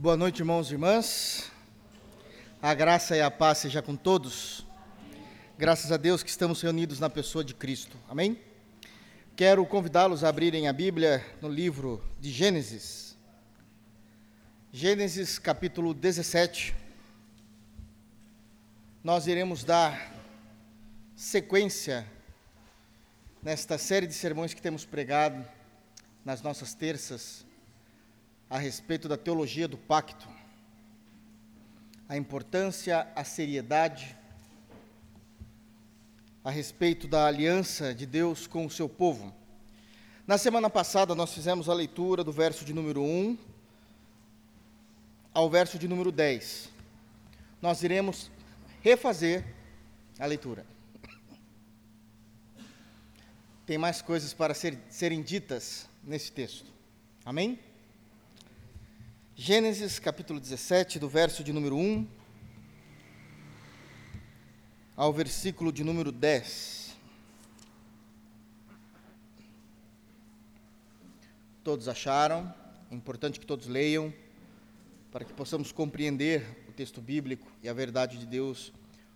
Boa noite, irmãos e irmãs. A graça e a paz seja com todos. Graças a Deus que estamos reunidos na pessoa de Cristo. Amém? Quero convidá-los a abrirem a Bíblia no livro de Gênesis. Gênesis capítulo 17. Nós iremos dar sequência nesta série de sermões que temos pregado nas nossas terças a respeito da teologia do pacto, a importância, a seriedade, a respeito da aliança de Deus com o seu povo. Na semana passada, nós fizemos a leitura do verso de número 1 ao verso de número 10. Nós iremos refazer a leitura. Tem mais coisas para ser, serem ditas nesse texto. Amém? Gênesis capítulo 17, do verso de número 1 ao versículo de número 10. Todos acharam? É importante que todos leiam, para que possamos compreender o texto bíblico e a verdade de Deus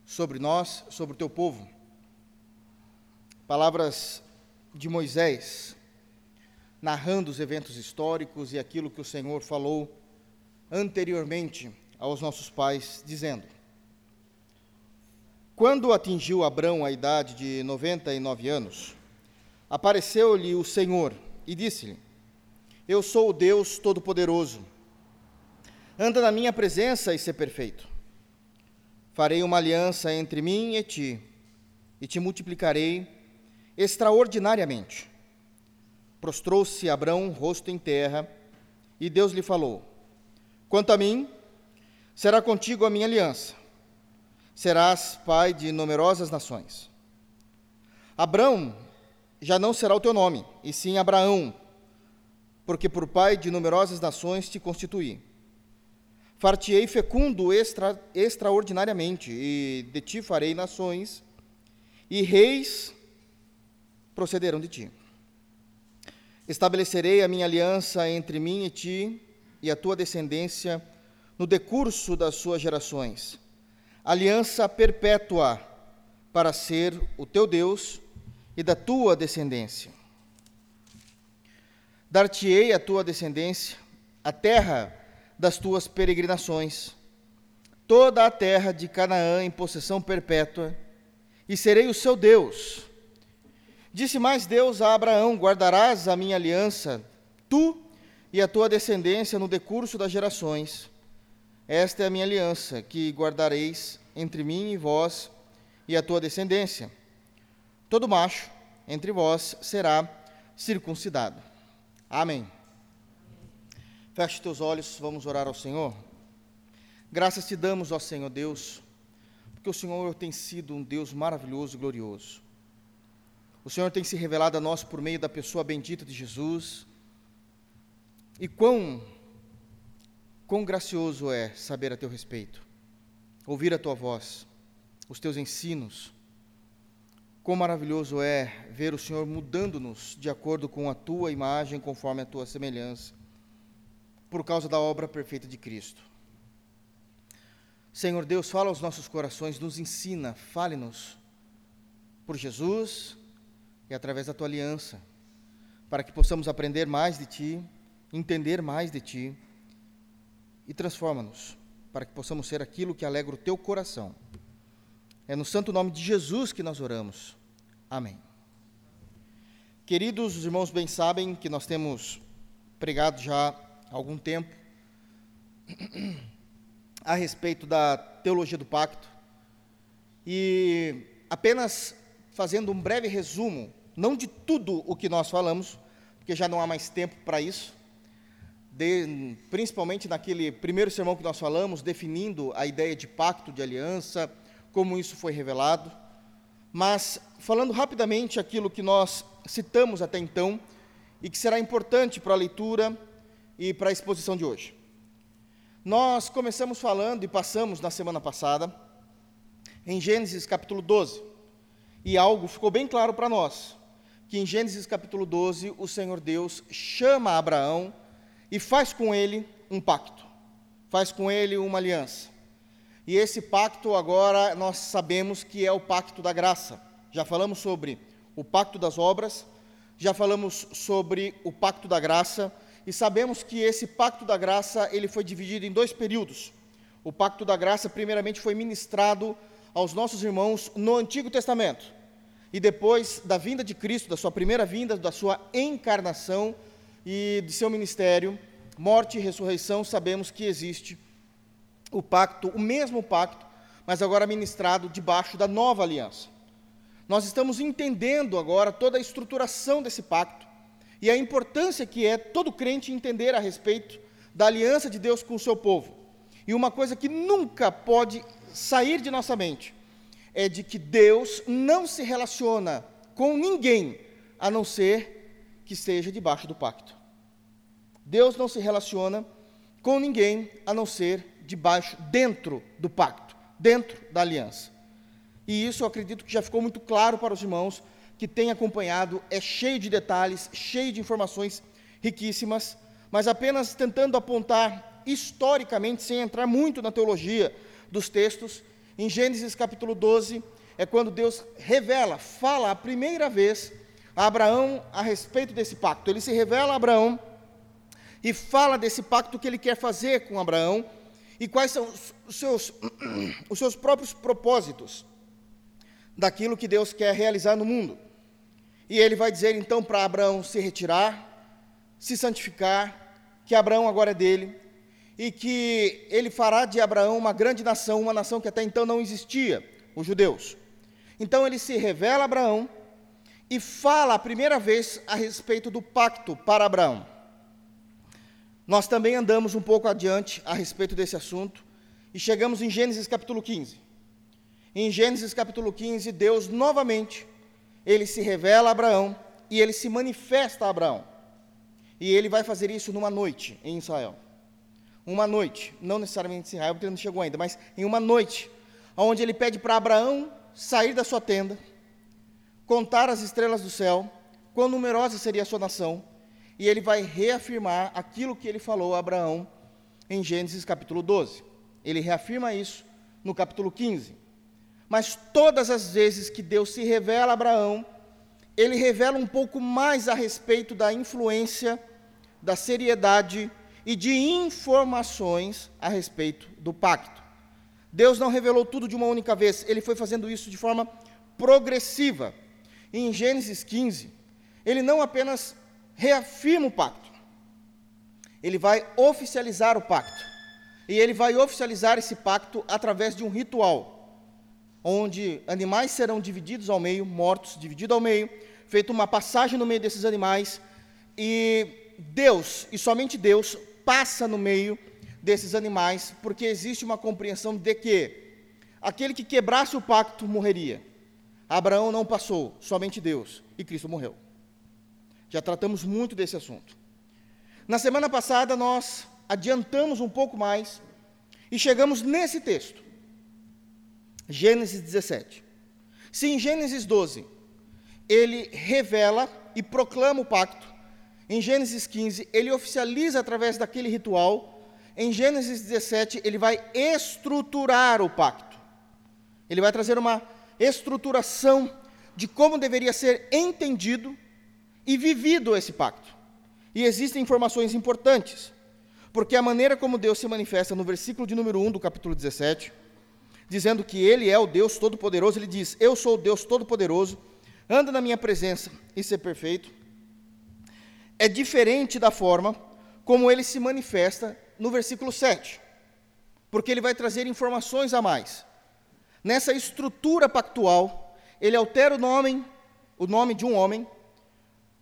sobre nós, sobre o teu povo. Palavras de Moisés, narrando os eventos históricos e aquilo que o Senhor falou anteriormente aos nossos pais, dizendo: Quando atingiu Abrão a idade de 99 anos, apareceu-lhe o Senhor e disse-lhe: Eu sou o Deus Todo-Poderoso. Anda na minha presença e ser perfeito. Farei uma aliança entre mim e ti, e te multiplicarei extraordinariamente. Prostrou-se Abrão, rosto em terra, e Deus lhe falou: Quanto a mim, será contigo a minha aliança. Serás pai de numerosas nações. Abrão já não será o teu nome, e sim Abraão, porque por pai de numerosas nações te constituí. Fartiei fecundo extra, extraordinariamente, e de ti farei nações, e reis procederão de ti. Estabelecerei a minha aliança entre mim e ti, e a tua descendência no decurso das suas gerações. Aliança perpétua para ser o teu Deus e da tua descendência. Dar-te-ei a tua descendência a terra das tuas peregrinações, toda a terra de Canaã em possessão perpétua, e serei o seu Deus. Disse mais Deus a Abraão: Guardarás a minha aliança, tu e a tua descendência no decurso das gerações. Esta é a minha aliança, que guardareis entre mim e vós e a tua descendência. Todo macho entre vós será circuncidado. Amém. Feche teus olhos, vamos orar ao Senhor. Graças te damos, ó Senhor Deus, porque o Senhor tem sido um Deus maravilhoso e glorioso. O Senhor tem se revelado a nós por meio da pessoa bendita de Jesus e quão, quão gracioso é saber a teu respeito, ouvir a tua voz, os teus ensinos. Quão maravilhoso é ver o Senhor mudando-nos de acordo com a tua imagem, conforme a tua semelhança, por causa da obra perfeita de Cristo. Senhor Deus, fala aos nossos corações, nos ensina, fale-nos por Jesus e através da tua aliança, para que possamos aprender mais de ti entender mais de Ti e transforma-nos para que possamos ser aquilo que alegra o Teu coração. É no santo nome de Jesus que nós oramos. Amém. Queridos, os irmãos bem sabem que nós temos pregado já há algum tempo a respeito da teologia do pacto e apenas fazendo um breve resumo, não de tudo o que nós falamos, porque já não há mais tempo para isso, de, principalmente naquele primeiro sermão que nós falamos, definindo a ideia de pacto, de aliança, como isso foi revelado. Mas, falando rapidamente aquilo que nós citamos até então, e que será importante para a leitura e para a exposição de hoje. Nós começamos falando e passamos na semana passada em Gênesis capítulo 12, e algo ficou bem claro para nós, que em Gênesis capítulo 12 o Senhor Deus chama Abraão e faz com ele um pacto. faz com ele uma aliança. E esse pacto agora nós sabemos que é o pacto da graça. Já falamos sobre o pacto das obras, já falamos sobre o pacto da graça e sabemos que esse pacto da graça ele foi dividido em dois períodos. O pacto da graça primeiramente foi ministrado aos nossos irmãos no Antigo Testamento. E depois da vinda de Cristo, da sua primeira vinda, da sua encarnação e de seu ministério, morte e ressurreição, sabemos que existe o pacto, o mesmo pacto, mas agora ministrado debaixo da nova aliança. Nós estamos entendendo agora toda a estruturação desse pacto e a importância que é todo crente entender a respeito da aliança de Deus com o seu povo. E uma coisa que nunca pode sair de nossa mente é de que Deus não se relaciona com ninguém a não ser que esteja debaixo do pacto. Deus não se relaciona com ninguém a não ser debaixo, dentro do pacto, dentro da aliança. E isso eu acredito que já ficou muito claro para os irmãos que têm acompanhado, é cheio de detalhes, cheio de informações riquíssimas, mas apenas tentando apontar historicamente, sem entrar muito na teologia dos textos, em Gênesis capítulo 12, é quando Deus revela, fala a primeira vez a Abraão a respeito desse pacto. Ele se revela a Abraão e fala desse pacto que ele quer fazer com Abraão e quais são os seus, os seus próprios propósitos daquilo que Deus quer realizar no mundo. E ele vai dizer então para Abraão se retirar, se santificar, que Abraão agora é dele, e que ele fará de Abraão uma grande nação, uma nação que até então não existia, os judeus. Então ele se revela a Abraão e fala a primeira vez a respeito do pacto para Abraão. Nós também andamos um pouco adiante a respeito desse assunto e chegamos em Gênesis capítulo 15. Em Gênesis capítulo 15, Deus novamente ele se revela a Abraão e ele se manifesta a Abraão. E ele vai fazer isso numa noite em Israel uma noite, não necessariamente em Israel, porque ele não chegou ainda, mas em uma noite, onde ele pede para Abraão sair da sua tenda, contar as estrelas do céu, quão numerosa seria a sua nação, e ele vai reafirmar aquilo que ele falou a Abraão em Gênesis capítulo 12. Ele reafirma isso no capítulo 15. Mas todas as vezes que Deus se revela a Abraão, ele revela um pouco mais a respeito da influência, da seriedade, e de informações a respeito do pacto. Deus não revelou tudo de uma única vez, ele foi fazendo isso de forma progressiva. Em Gênesis 15, ele não apenas reafirma o pacto, ele vai oficializar o pacto. E ele vai oficializar esse pacto através de um ritual, onde animais serão divididos ao meio, mortos, divididos ao meio, feita uma passagem no meio desses animais, e Deus, e somente Deus, passa no meio desses animais, porque existe uma compreensão de que aquele que quebrasse o pacto morreria. Abraão não passou, somente Deus, e Cristo morreu. Já tratamos muito desse assunto. Na semana passada nós adiantamos um pouco mais e chegamos nesse texto. Gênesis 17. Se em Gênesis 12 ele revela e proclama o pacto, em Gênesis 15, ele oficializa através daquele ritual. Em Gênesis 17, ele vai estruturar o pacto. Ele vai trazer uma estruturação de como deveria ser entendido e vivido esse pacto. E existem informações importantes, porque a maneira como Deus se manifesta no versículo de número 1 do capítulo 17, dizendo que Ele é o Deus Todo-Poderoso, ele diz: Eu sou o Deus Todo-Poderoso, anda na minha presença e ser perfeito é diferente da forma como ele se manifesta no versículo 7, porque ele vai trazer informações a mais. Nessa estrutura pactual, ele altera o nome, o nome de um homem,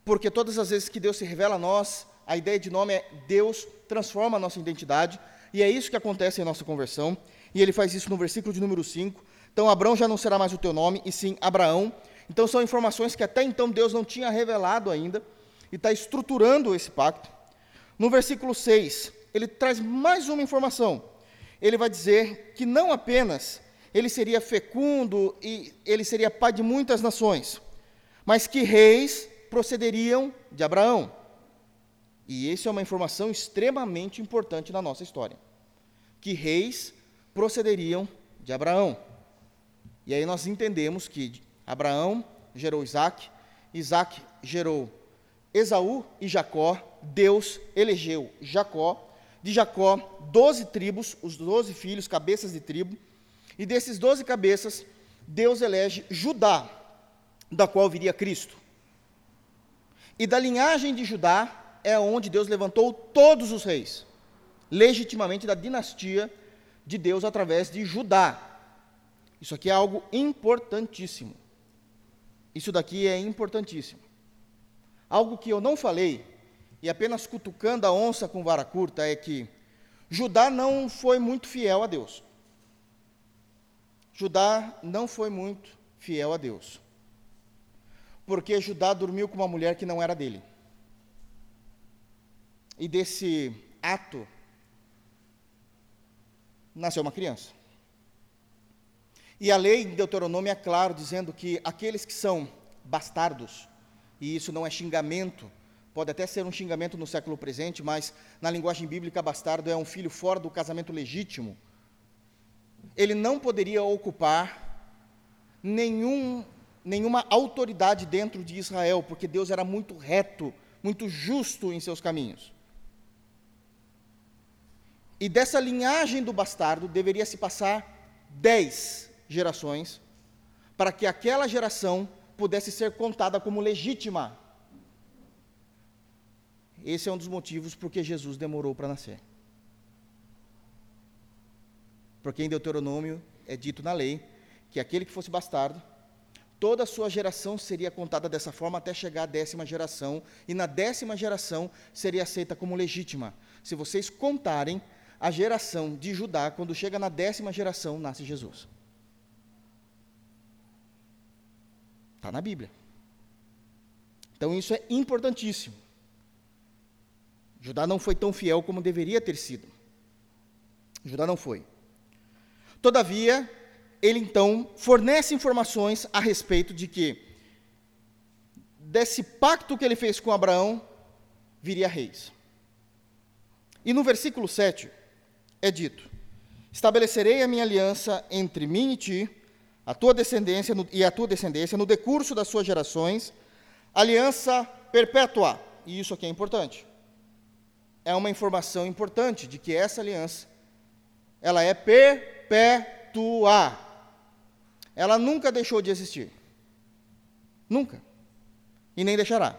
porque todas as vezes que Deus se revela a nós, a ideia de nome é Deus transforma a nossa identidade, e é isso que acontece em nossa conversão, e ele faz isso no versículo de número 5. Então, Abraão já não será mais o teu nome, e sim Abraão. Então, são informações que até então Deus não tinha revelado ainda, e está estruturando esse pacto. No versículo 6, ele traz mais uma informação. Ele vai dizer que não apenas ele seria fecundo e ele seria pai de muitas nações, mas que reis procederiam de Abraão. E isso é uma informação extremamente importante na nossa história. que reis procederiam de Abraão. E aí nós entendemos que Abraão gerou Isaac, Isaac gerou Esaú e Jacó, Deus elegeu Jacó, de Jacó, doze tribos, os doze filhos, cabeças de tribo, e desses doze cabeças, Deus elege Judá, da qual viria Cristo. E da linhagem de Judá é onde Deus levantou todos os reis, legitimamente da dinastia de Deus através de Judá. Isso aqui é algo importantíssimo. Isso daqui é importantíssimo. Algo que eu não falei, e apenas cutucando a onça com vara curta, é que Judá não foi muito fiel a Deus. Judá não foi muito fiel a Deus. Porque Judá dormiu com uma mulher que não era dele. E desse ato nasceu uma criança. E a lei em Deuteronômio é claro, dizendo que aqueles que são bastardos, e isso não é xingamento, pode até ser um xingamento no século presente, mas na linguagem bíblica, bastardo é um filho fora do casamento legítimo. Ele não poderia ocupar nenhum, nenhuma autoridade dentro de Israel, porque Deus era muito reto, muito justo em seus caminhos. E dessa linhagem do bastardo deveria se passar dez gerações, para que aquela geração pudesse ser contada como legítima. Esse é um dos motivos por que Jesus demorou para nascer. Porque em Deuteronômio é dito na lei que aquele que fosse bastardo, toda a sua geração seria contada dessa forma até chegar à décima geração, e na décima geração seria aceita como legítima. Se vocês contarem, a geração de Judá, quando chega na décima geração, nasce Jesus. Está na Bíblia. Então isso é importantíssimo. Judá não foi tão fiel como deveria ter sido. Judá não foi. Todavia, ele então fornece informações a respeito de que desse pacto que ele fez com Abraão viria reis. E no versículo 7, é dito: Estabelecerei a minha aliança entre mim e ti, a tua descendência e a tua descendência no decurso das suas gerações, aliança perpétua. E isso aqui é importante. É uma informação importante de que essa aliança ela é perpétua. Ela nunca deixou de existir. Nunca. E nem deixará.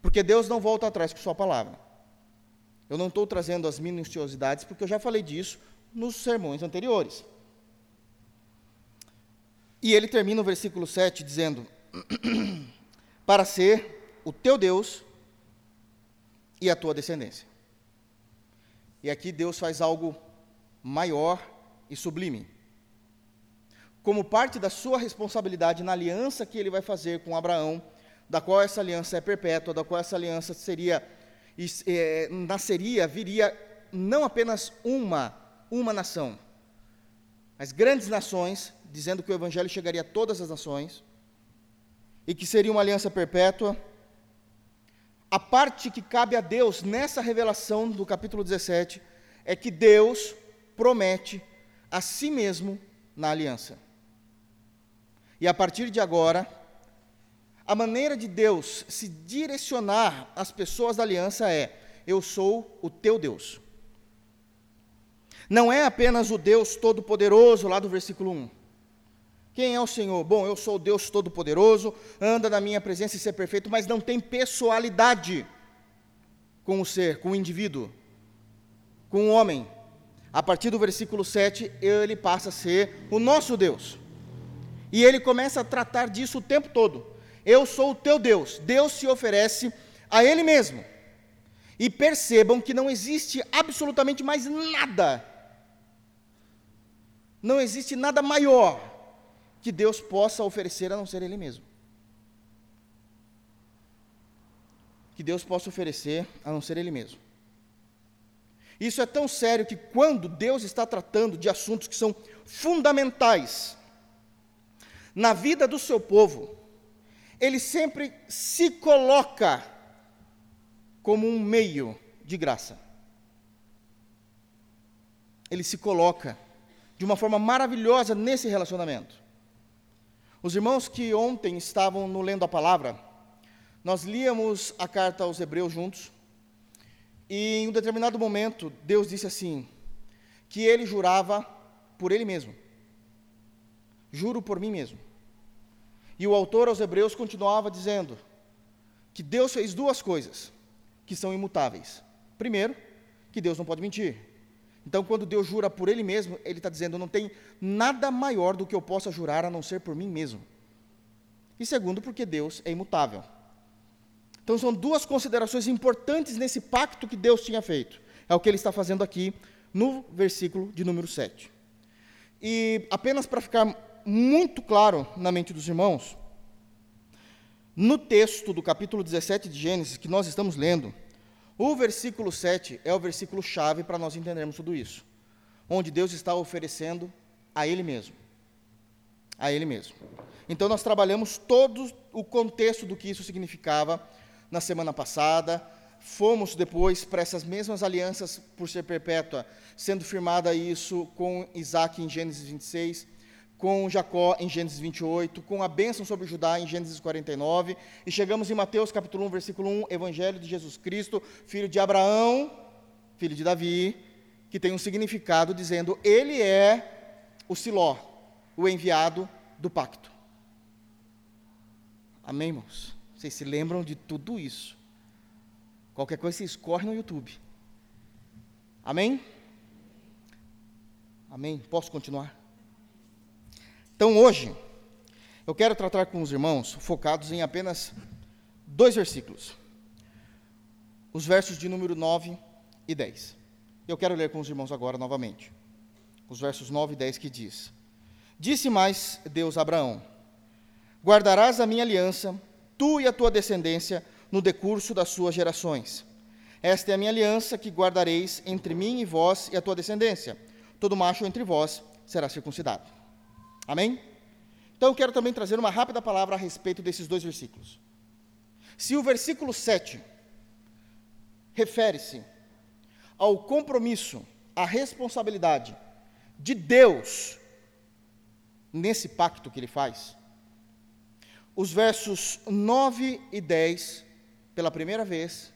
Porque Deus não volta atrás com sua palavra. Eu não estou trazendo as minuciosidades, porque eu já falei disso nos sermões anteriores. E ele termina o versículo 7 dizendo: Para ser o teu Deus e a tua descendência. E aqui Deus faz algo maior e sublime. Como parte da sua responsabilidade na aliança que ele vai fazer com Abraão, da qual essa aliança é perpétua, da qual essa aliança seria é, nasceria, viria não apenas uma, uma nação, mas grandes nações, dizendo que o Evangelho chegaria a todas as nações, e que seria uma aliança perpétua. A parte que cabe a Deus nessa revelação do capítulo 17 é que Deus promete a si mesmo na aliança. E a partir de agora, a maneira de Deus se direcionar às pessoas da aliança é: eu sou o teu Deus. Não é apenas o Deus Todo-Poderoso, lá do versículo 1. Quem é o Senhor? Bom, eu sou o Deus Todo-Poderoso, anda na minha presença e ser perfeito, mas não tem pessoalidade com o ser, com o indivíduo, com o homem. A partir do versículo 7, ele passa a ser o nosso Deus. E ele começa a tratar disso o tempo todo. Eu sou o teu Deus. Deus se oferece a Ele mesmo. E percebam que não existe absolutamente mais nada, não existe nada maior que Deus possa oferecer a não ser Ele mesmo. Que Deus possa oferecer a não ser Ele mesmo. Isso é tão sério que quando Deus está tratando de assuntos que são fundamentais na vida do seu povo, ele sempre se coloca como um meio de graça. ele se coloca de uma forma maravilhosa nesse relacionamento. Os irmãos que ontem estavam no lendo a palavra, nós líamos a carta aos Hebreus juntos, e em um determinado momento Deus disse assim: que ele jurava por ele mesmo. Juro por mim mesmo. E o autor aos Hebreus continuava dizendo que Deus fez duas coisas que são imutáveis. Primeiro, que Deus não pode mentir. Então, quando Deus jura por Ele mesmo, Ele está dizendo: não tem nada maior do que eu possa jurar a não ser por mim mesmo. E segundo, porque Deus é imutável. Então, são duas considerações importantes nesse pacto que Deus tinha feito. É o que Ele está fazendo aqui no versículo de número 7. E apenas para ficar muito claro na mente dos irmãos, no texto do capítulo 17 de Gênesis que nós estamos lendo, o versículo 7 é o versículo chave para nós entendermos tudo isso, onde Deus está oferecendo a Ele mesmo. A Ele mesmo. Então, nós trabalhamos todo o contexto do que isso significava na semana passada, fomos depois para essas mesmas alianças por ser perpétua, sendo firmada isso com Isaac em Gênesis 26, com Jacó em Gênesis 28, com a bênção sobre Judá em Gênesis 49, e chegamos em Mateus capítulo 1, versículo 1, Evangelho de Jesus Cristo, filho de Abraão, filho de Davi, que tem um significado dizendo, ele é o Siló, o enviado do pacto. Amém, irmãos? Vocês se lembram de tudo isso? Qualquer coisa você escorre no YouTube. Amém? Amém? Posso continuar? Então hoje, eu quero tratar com os irmãos focados em apenas dois versículos. Os versos de número 9 e 10. Eu quero ler com os irmãos agora novamente. Os versos 9 e 10 que diz: Disse mais Deus a Abraão: Guardarás a minha aliança, tu e a tua descendência, no decurso das suas gerações. Esta é a minha aliança que guardareis entre mim e vós e a tua descendência. Todo macho entre vós será circuncidado. Amém? Então eu quero também trazer uma rápida palavra a respeito desses dois versículos. Se o versículo 7 refere-se ao compromisso, à responsabilidade de Deus nesse pacto que ele faz, os versos 9 e 10 pela primeira vez,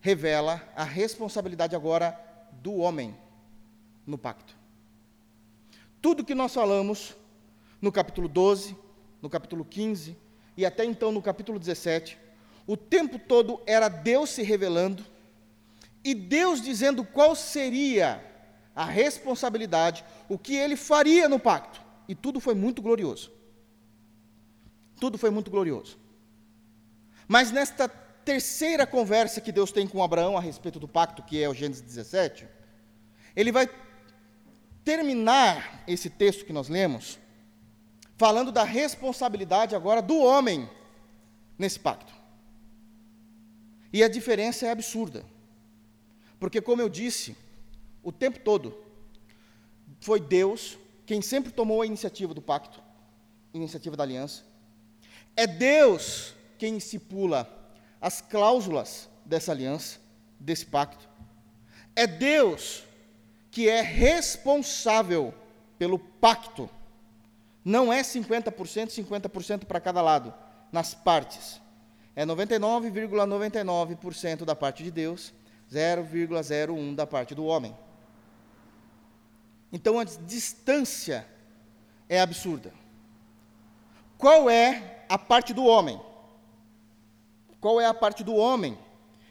revela a responsabilidade agora do homem no pacto. Tudo que nós falamos no capítulo 12, no capítulo 15 e até então no capítulo 17, o tempo todo era Deus se revelando e Deus dizendo qual seria a responsabilidade, o que ele faria no pacto. E tudo foi muito glorioso. Tudo foi muito glorioso. Mas nesta terceira conversa que Deus tem com Abraão a respeito do pacto, que é o Gênesis 17, ele vai terminar esse texto que nós lemos falando da responsabilidade agora do homem nesse pacto. E a diferença é absurda. Porque, como eu disse, o tempo todo foi Deus quem sempre tomou a iniciativa do pacto, iniciativa da aliança. É Deus quem estipula as cláusulas dessa aliança, desse pacto. É Deus que é responsável pelo pacto. Não é 50%, 50% para cada lado, nas partes. É 99,99% ,99 da parte de Deus, 0,01 da parte do homem. Então a distância é absurda. Qual é a parte do homem? qual é a parte do homem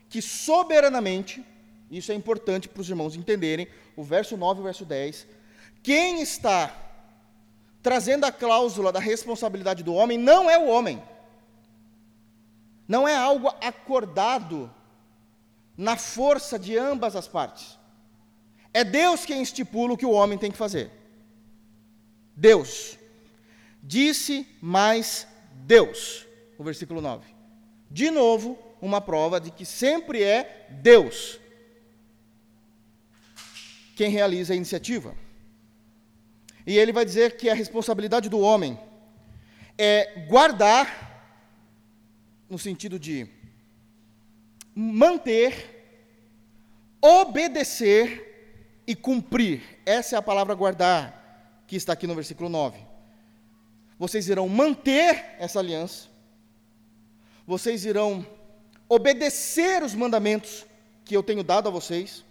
que soberanamente, isso é importante para os irmãos entenderem, o verso 9 e o verso 10, quem está trazendo a cláusula da responsabilidade do homem não é o homem. Não é algo acordado na força de ambas as partes. É Deus quem estipula o que o homem tem que fazer. Deus. Disse mais Deus. O versículo 9. De novo, uma prova de que sempre é Deus quem realiza a iniciativa. E ele vai dizer que a responsabilidade do homem é guardar, no sentido de manter, obedecer e cumprir. Essa é a palavra guardar, que está aqui no versículo 9. Vocês irão manter essa aliança, vocês irão obedecer os mandamentos que eu tenho dado a vocês,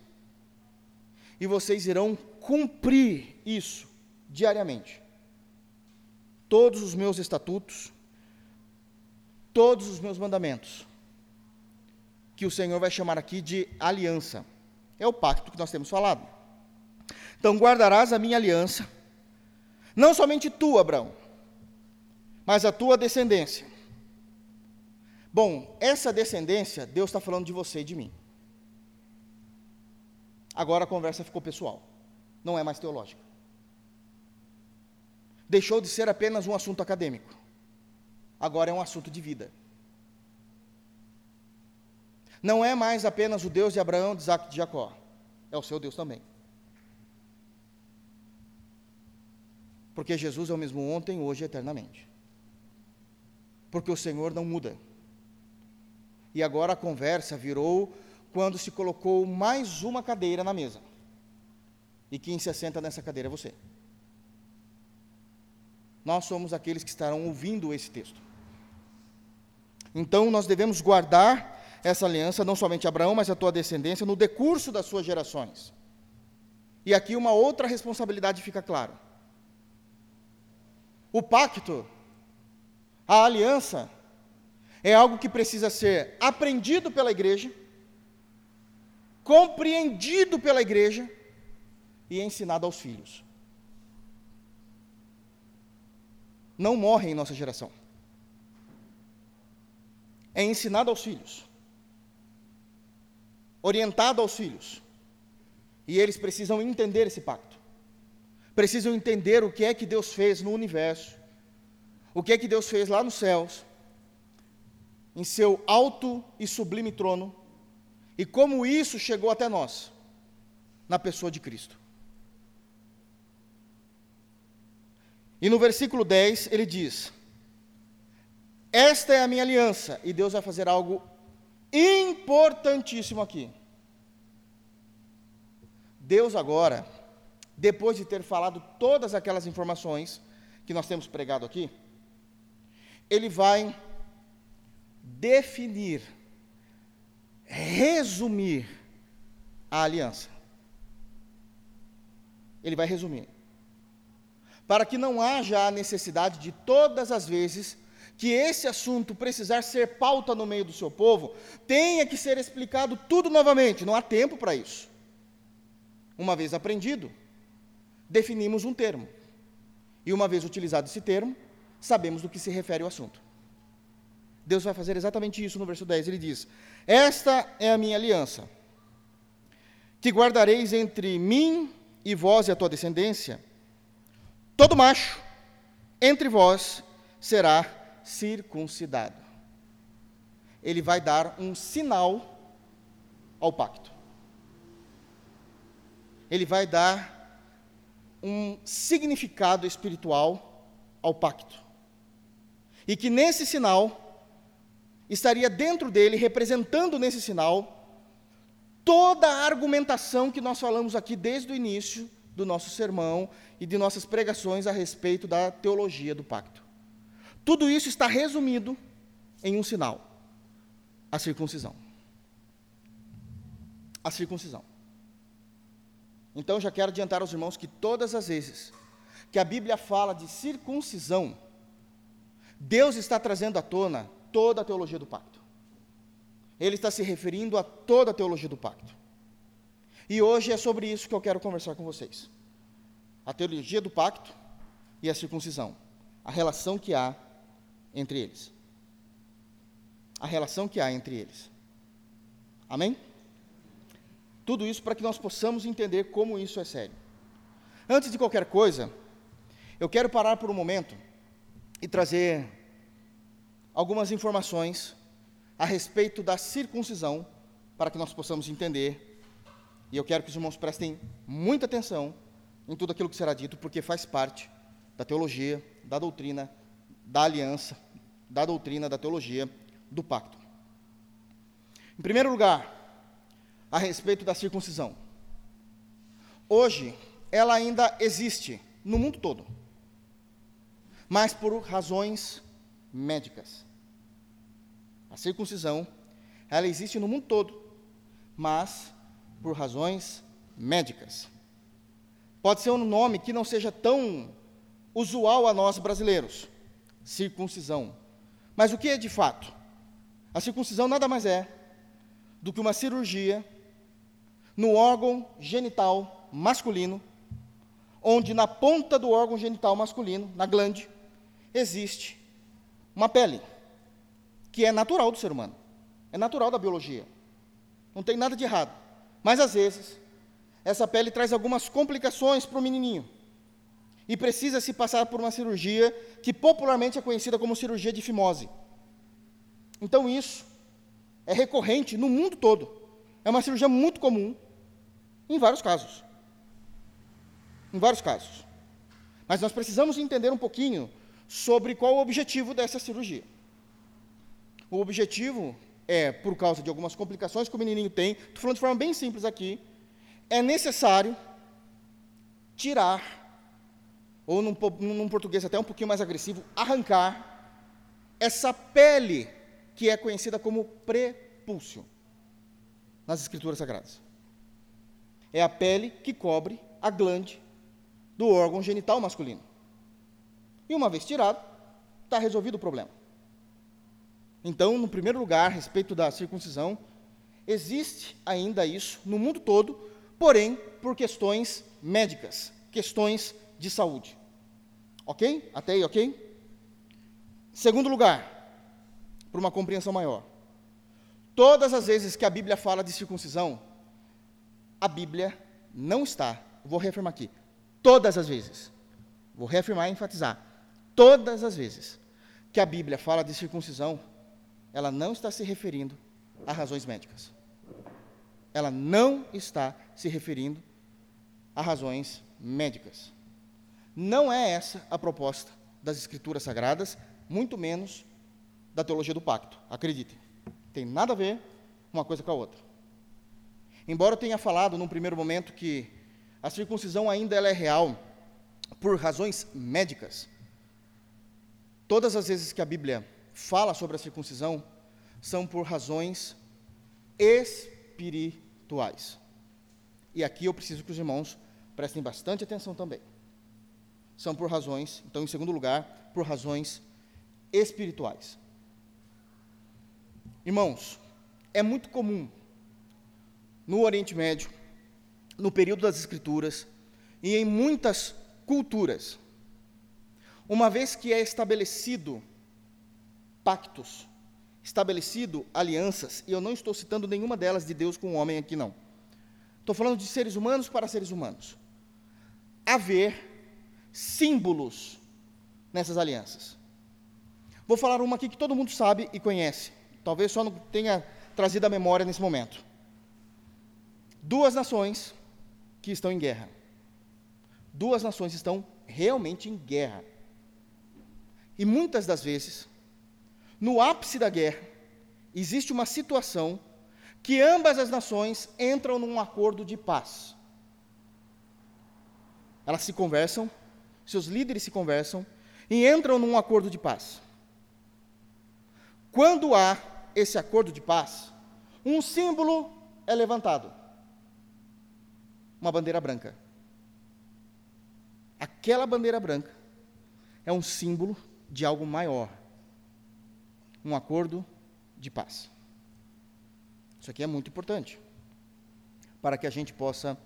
e vocês irão cumprir isso diariamente. Todos os meus estatutos, todos os meus mandamentos, que o Senhor vai chamar aqui de aliança. É o pacto que nós temos falado. Então guardarás a minha aliança, não somente tu, Abraão, mas a tua descendência. Bom, essa descendência, Deus está falando de você e de mim. Agora a conversa ficou pessoal, não é mais teológica. Deixou de ser apenas um assunto acadêmico, agora é um assunto de vida. Não é mais apenas o Deus de Abraão, de Isaac e de Jacó, é o seu Deus também. Porque Jesus é o mesmo ontem, hoje e eternamente. Porque o Senhor não muda. E agora a conversa virou quando se colocou mais uma cadeira na mesa. E quem se assenta nessa cadeira é você. Nós somos aqueles que estarão ouvindo esse texto. Então nós devemos guardar essa aliança, não somente Abraão, mas a tua descendência, no decurso das suas gerações. E aqui uma outra responsabilidade fica clara. O pacto, a aliança, é algo que precisa ser aprendido pela igreja compreendido pela igreja e ensinado aos filhos. Não morre em nossa geração. É ensinado aos filhos, orientado aos filhos. E eles precisam entender esse pacto. Precisam entender o que é que Deus fez no universo, o que é que Deus fez lá nos céus, em seu alto e sublime trono, e como isso chegou até nós, na pessoa de Cristo. E no versículo 10 ele diz: Esta é a minha aliança, e Deus vai fazer algo importantíssimo aqui. Deus agora, depois de ter falado todas aquelas informações que nós temos pregado aqui, ele vai definir resumir a aliança. Ele vai resumir. Para que não haja a necessidade de todas as vezes que esse assunto precisar ser pauta no meio do seu povo, tenha que ser explicado tudo novamente, não há tempo para isso. Uma vez aprendido, definimos um termo. E uma vez utilizado esse termo, sabemos do que se refere o assunto. Deus vai fazer exatamente isso no verso 10. Ele diz: esta é a minha aliança, que guardareis entre mim e vós e a tua descendência. Todo macho entre vós será circuncidado. Ele vai dar um sinal ao pacto. Ele vai dar um significado espiritual ao pacto. E que nesse sinal estaria dentro dele, representando nesse sinal, toda a argumentação que nós falamos aqui desde o início do nosso sermão e de nossas pregações a respeito da teologia do pacto. Tudo isso está resumido em um sinal: a circuncisão. A circuncisão. Então, já quero adiantar aos irmãos que todas as vezes que a Bíblia fala de circuncisão, Deus está trazendo à tona toda a teologia do pacto. Ele está se referindo a toda a teologia do pacto. E hoje é sobre isso que eu quero conversar com vocês. A teologia do pacto e a circuncisão. A relação que há entre eles. A relação que há entre eles. Amém? Tudo isso para que nós possamos entender como isso é sério. Antes de qualquer coisa, eu quero parar por um momento e trazer algumas informações a respeito da circuncisão, para que nós possamos entender. E eu quero que os irmãos prestem muita atenção em tudo aquilo que será dito, porque faz parte da teologia, da doutrina, da aliança, da doutrina, da teologia, do pacto. Em primeiro lugar, a respeito da circuncisão. hoje, ela ainda existe no mundo todo, mas por razões médicas. A circuncisão, ela existe no mundo todo, mas por razões médicas. Pode ser um nome que não seja tão usual a nós brasileiros, circuncisão. Mas o que é de fato? A circuncisão nada mais é do que uma cirurgia no órgão genital masculino, onde na ponta do órgão genital masculino, na glande, existe uma pele, que é natural do ser humano, é natural da biologia. Não tem nada de errado. Mas às vezes, essa pele traz algumas complicações para o menininho. E precisa se passar por uma cirurgia que popularmente é conhecida como cirurgia de fimose. Então isso é recorrente no mundo todo. É uma cirurgia muito comum em vários casos. Em vários casos. Mas nós precisamos entender um pouquinho sobre qual o objetivo dessa cirurgia. O objetivo é, por causa de algumas complicações que o menininho tem, estou falando de forma bem simples aqui, é necessário tirar, ou num, num português até um pouquinho mais agressivo, arrancar essa pele que é conhecida como prepúcio nas Escrituras Sagradas. É a pele que cobre a glande do órgão genital masculino. E uma vez tirado, está resolvido o problema. Então, no primeiro lugar, a respeito da circuncisão, existe ainda isso no mundo todo, porém por questões médicas, questões de saúde. Ok? Até aí, ok? Segundo lugar, por uma compreensão maior. Todas as vezes que a Bíblia fala de circuncisão, a Bíblia não está, vou reafirmar aqui, todas as vezes, vou reafirmar e enfatizar, todas as vezes que a Bíblia fala de circuncisão, ela não está se referindo a razões médicas. Ela não está se referindo a razões médicas. Não é essa a proposta das Escrituras Sagradas, muito menos da teologia do pacto. Acreditem. Tem nada a ver uma coisa com a outra. Embora eu tenha falado num primeiro momento que a circuncisão ainda ela é real por razões médicas, todas as vezes que a Bíblia fala sobre a circuncisão são por razões espirituais. E aqui eu preciso que os irmãos prestem bastante atenção também. São por razões, então, em segundo lugar, por razões espirituais. Irmãos, é muito comum no Oriente Médio, no período das Escrituras e em muitas culturas, uma vez que é estabelecido pactos, estabelecido alianças, e eu não estou citando nenhuma delas de Deus com o homem aqui, não. Estou falando de seres humanos para seres humanos. Haver símbolos nessas alianças. Vou falar uma aqui que todo mundo sabe e conhece, talvez só não tenha trazido a memória nesse momento. Duas nações que estão em guerra. Duas nações estão realmente em guerra. E muitas das vezes, no ápice da guerra, existe uma situação que ambas as nações entram num acordo de paz. Elas se conversam, seus líderes se conversam e entram num acordo de paz. Quando há esse acordo de paz, um símbolo é levantado uma bandeira branca. Aquela bandeira branca é um símbolo de algo maior um acordo de paz. Isso aqui é muito importante para que a gente possa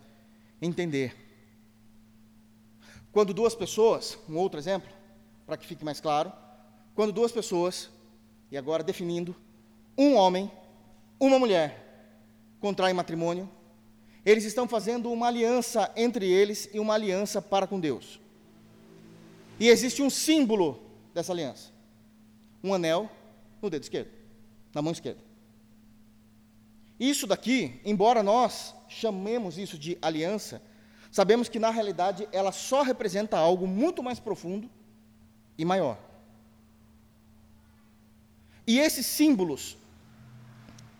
entender. Quando duas pessoas, um outro exemplo, para que fique mais claro, quando duas pessoas, e agora definindo, um homem, uma mulher, contraem matrimônio, eles estão fazendo uma aliança entre eles e uma aliança para com Deus. E existe um símbolo dessa aliança: um anel no dedo esquerdo, na mão esquerda. Isso daqui, embora nós chamemos isso de aliança, sabemos que na realidade ela só representa algo muito mais profundo e maior. E esses símbolos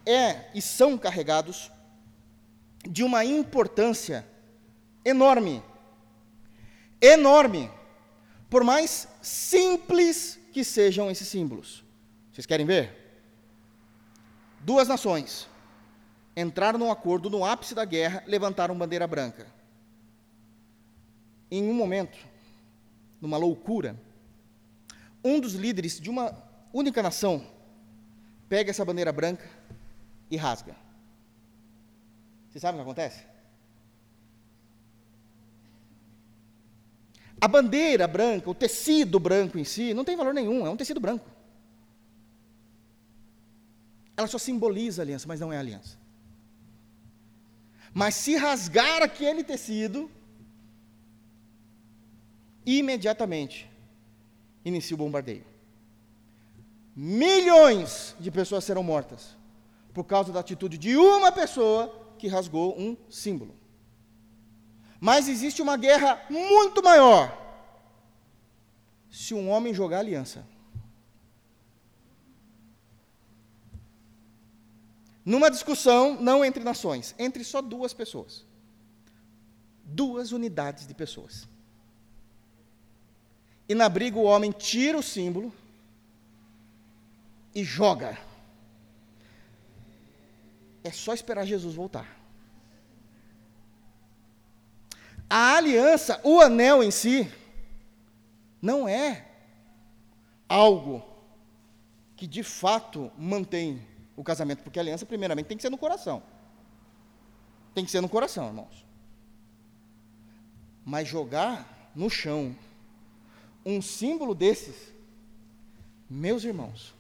é e são carregados de uma importância enorme. Enorme. Por mais simples que sejam esses símbolos. Vocês querem ver? Duas nações entraram num acordo no ápice da guerra, levantaram bandeira branca. Em um momento, numa loucura, um dos líderes de uma única nação pega essa bandeira branca e rasga. Você sabe o que acontece? A bandeira branca, o tecido branco em si, não tem valor nenhum, é um tecido branco. Ela só simboliza a aliança, mas não é aliança. Mas se rasgar aquele tecido, imediatamente inicia o bombardeio. Milhões de pessoas serão mortas por causa da atitude de uma pessoa que rasgou um símbolo. Mas existe uma guerra muito maior se um homem jogar aliança. Numa discussão, não entre nações, entre só duas pessoas. Duas unidades de pessoas. E na briga o homem tira o símbolo e joga. É só esperar Jesus voltar. A aliança, o anel em si, não é algo que de fato mantém o casamento, porque a aliança, primeiramente, tem que ser no coração. Tem que ser no coração, irmãos. Mas jogar no chão um símbolo desses, meus irmãos,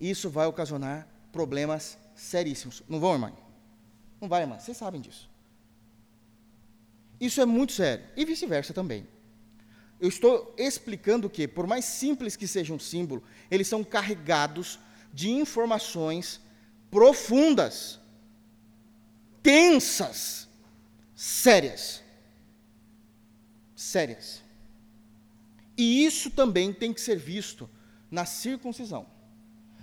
isso vai ocasionar problemas seríssimos. Não vão, irmã? Não vai, irmã. Vocês sabem disso. Isso é muito sério. E vice-versa também. Eu estou explicando que, por mais simples que seja um símbolo, eles são carregados de informações profundas, tensas, sérias. Sérias. E isso também tem que ser visto na circuncisão,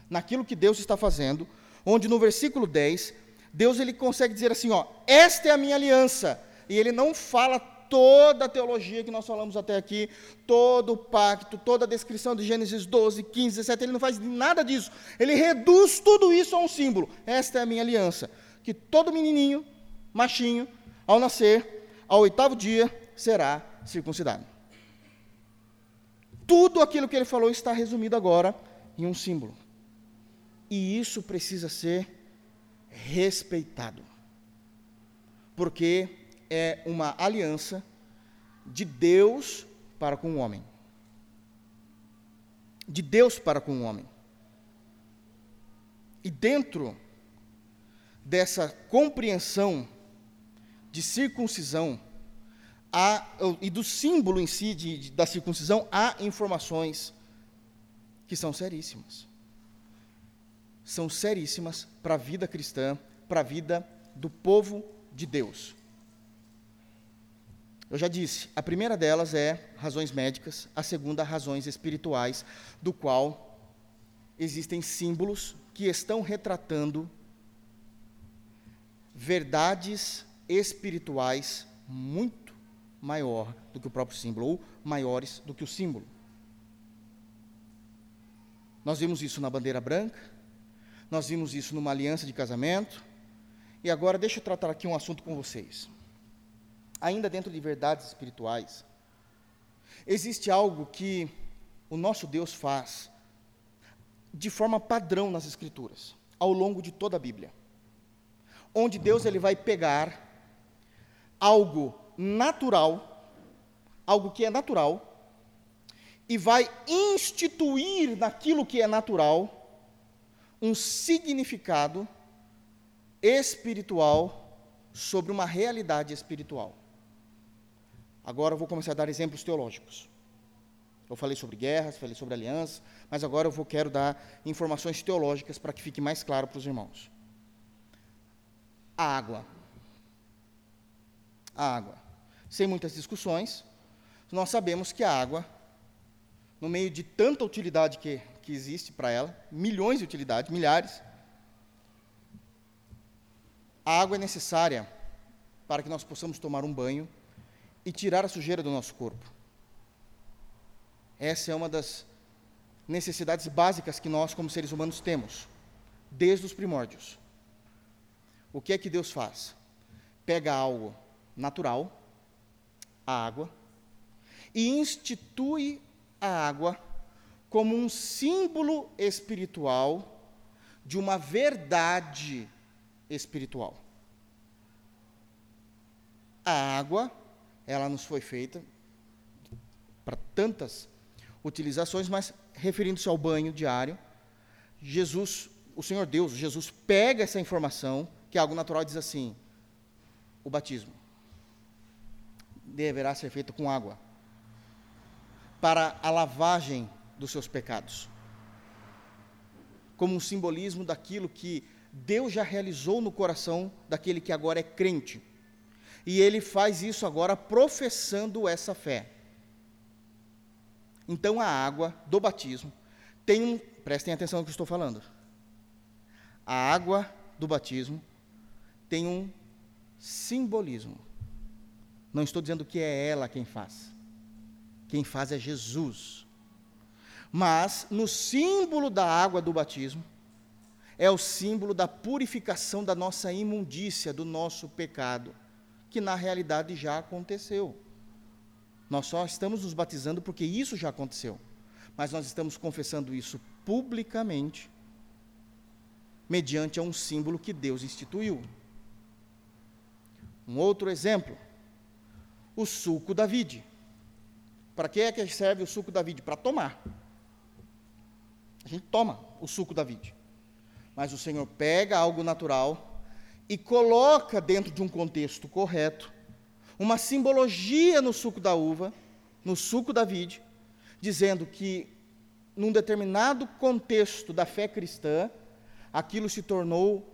naquilo que Deus está fazendo, onde no versículo 10, Deus ele consegue dizer assim, ó, esta é a minha aliança, e ele não fala toda a teologia que nós falamos até aqui, todo o pacto, toda a descrição de Gênesis 12, 15, 17, ele não faz nada disso. Ele reduz tudo isso a um símbolo. Esta é a minha aliança, que todo menininho, machinho, ao nascer, ao oitavo dia, será circuncidado. Tudo aquilo que ele falou está resumido agora em um símbolo. E isso precisa ser respeitado. Porque é uma aliança de Deus para com o homem. De Deus para com o homem. E dentro dessa compreensão de circuncisão há, e do símbolo em si de, de, da circuncisão, há informações que são seríssimas. São seríssimas para a vida cristã, para a vida do povo de Deus. Eu já disse, a primeira delas é razões médicas, a segunda, razões espirituais, do qual existem símbolos que estão retratando verdades espirituais muito maior do que o próprio símbolo, ou maiores do que o símbolo. Nós vimos isso na bandeira branca, nós vimos isso numa aliança de casamento, e agora deixa eu tratar aqui um assunto com vocês ainda dentro de verdades espirituais, existe algo que o nosso Deus faz de forma padrão nas Escrituras, ao longo de toda a Bíblia. Onde Deus ele vai pegar algo natural, algo que é natural, e vai instituir naquilo que é natural um significado espiritual sobre uma realidade espiritual. Agora eu vou começar a dar exemplos teológicos. Eu falei sobre guerras, falei sobre alianças, mas agora eu vou, quero dar informações teológicas para que fique mais claro para os irmãos. A água. A água. Sem muitas discussões, nós sabemos que a água, no meio de tanta utilidade que, que existe para ela, milhões de utilidades, milhares, a água é necessária para que nós possamos tomar um banho e tirar a sujeira do nosso corpo. Essa é uma das necessidades básicas que nós, como seres humanos, temos, desde os primórdios. O que é que Deus faz? Pega algo natural, a água, e institui a água como um símbolo espiritual de uma verdade espiritual. A água, ela nos foi feita para tantas utilizações, mas referindo-se ao banho diário, Jesus, o Senhor Deus, Jesus pega essa informação, que é algo natural, e diz assim: o batismo deverá ser feito com água para a lavagem dos seus pecados. Como um simbolismo daquilo que Deus já realizou no coração daquele que agora é crente. E ele faz isso agora professando essa fé. Então a água do batismo tem um, prestem atenção no que eu estou falando. A água do batismo tem um simbolismo. Não estou dizendo que é ela quem faz. Quem faz é Jesus. Mas no símbolo da água do batismo é o símbolo da purificação da nossa imundícia, do nosso pecado, que na realidade já aconteceu. Nós só estamos nos batizando porque isso já aconteceu. Mas nós estamos confessando isso publicamente, mediante um símbolo que Deus instituiu. Um outro exemplo, o suco da vide. Para que é que serve o suco da vide? Para tomar. A gente toma o suco da vide. Mas o Senhor pega algo natural e coloca dentro de um contexto correto uma simbologia no suco da uva, no suco da vide, dizendo que num determinado contexto da fé cristã, aquilo se tornou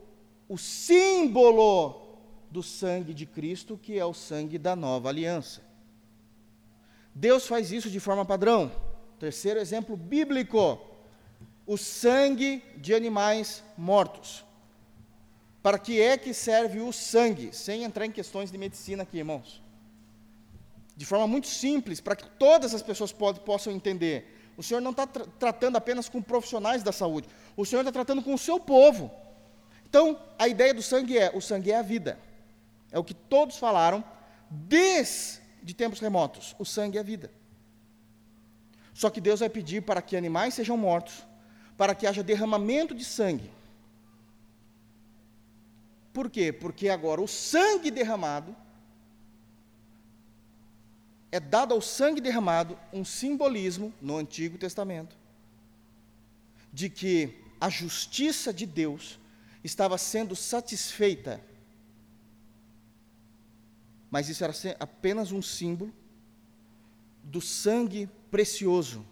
o símbolo do sangue de Cristo, que é o sangue da nova aliança. Deus faz isso de forma padrão. Terceiro exemplo bíblico: o sangue de animais mortos. Para que é que serve o sangue? Sem entrar em questões de medicina aqui, irmãos. De forma muito simples, para que todas as pessoas possam entender. O Senhor não está tra tratando apenas com profissionais da saúde. O Senhor está tratando com o seu povo. Então, a ideia do sangue é: o sangue é a vida. É o que todos falaram desde tempos remotos. O sangue é a vida. Só que Deus vai pedir para que animais sejam mortos, para que haja derramamento de sangue por quê? Porque agora o sangue derramado é dado ao sangue derramado um simbolismo no Antigo Testamento de que a justiça de Deus estava sendo satisfeita. Mas isso era apenas um símbolo do sangue precioso,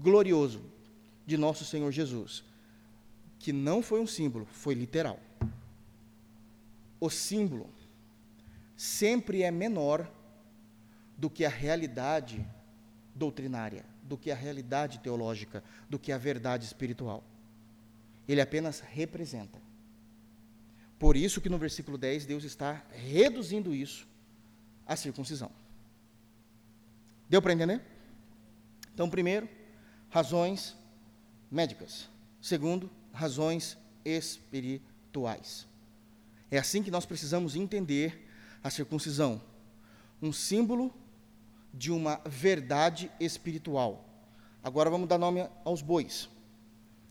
glorioso de nosso Senhor Jesus, que não foi um símbolo, foi literal o símbolo sempre é menor do que a realidade doutrinária, do que a realidade teológica, do que a verdade espiritual. Ele apenas representa. Por isso que no versículo 10 Deus está reduzindo isso à circuncisão. Deu para entender? Então, primeiro, razões médicas. Segundo, razões espirituais. É assim que nós precisamos entender a circuncisão um símbolo de uma verdade espiritual. Agora vamos dar nome aos bois.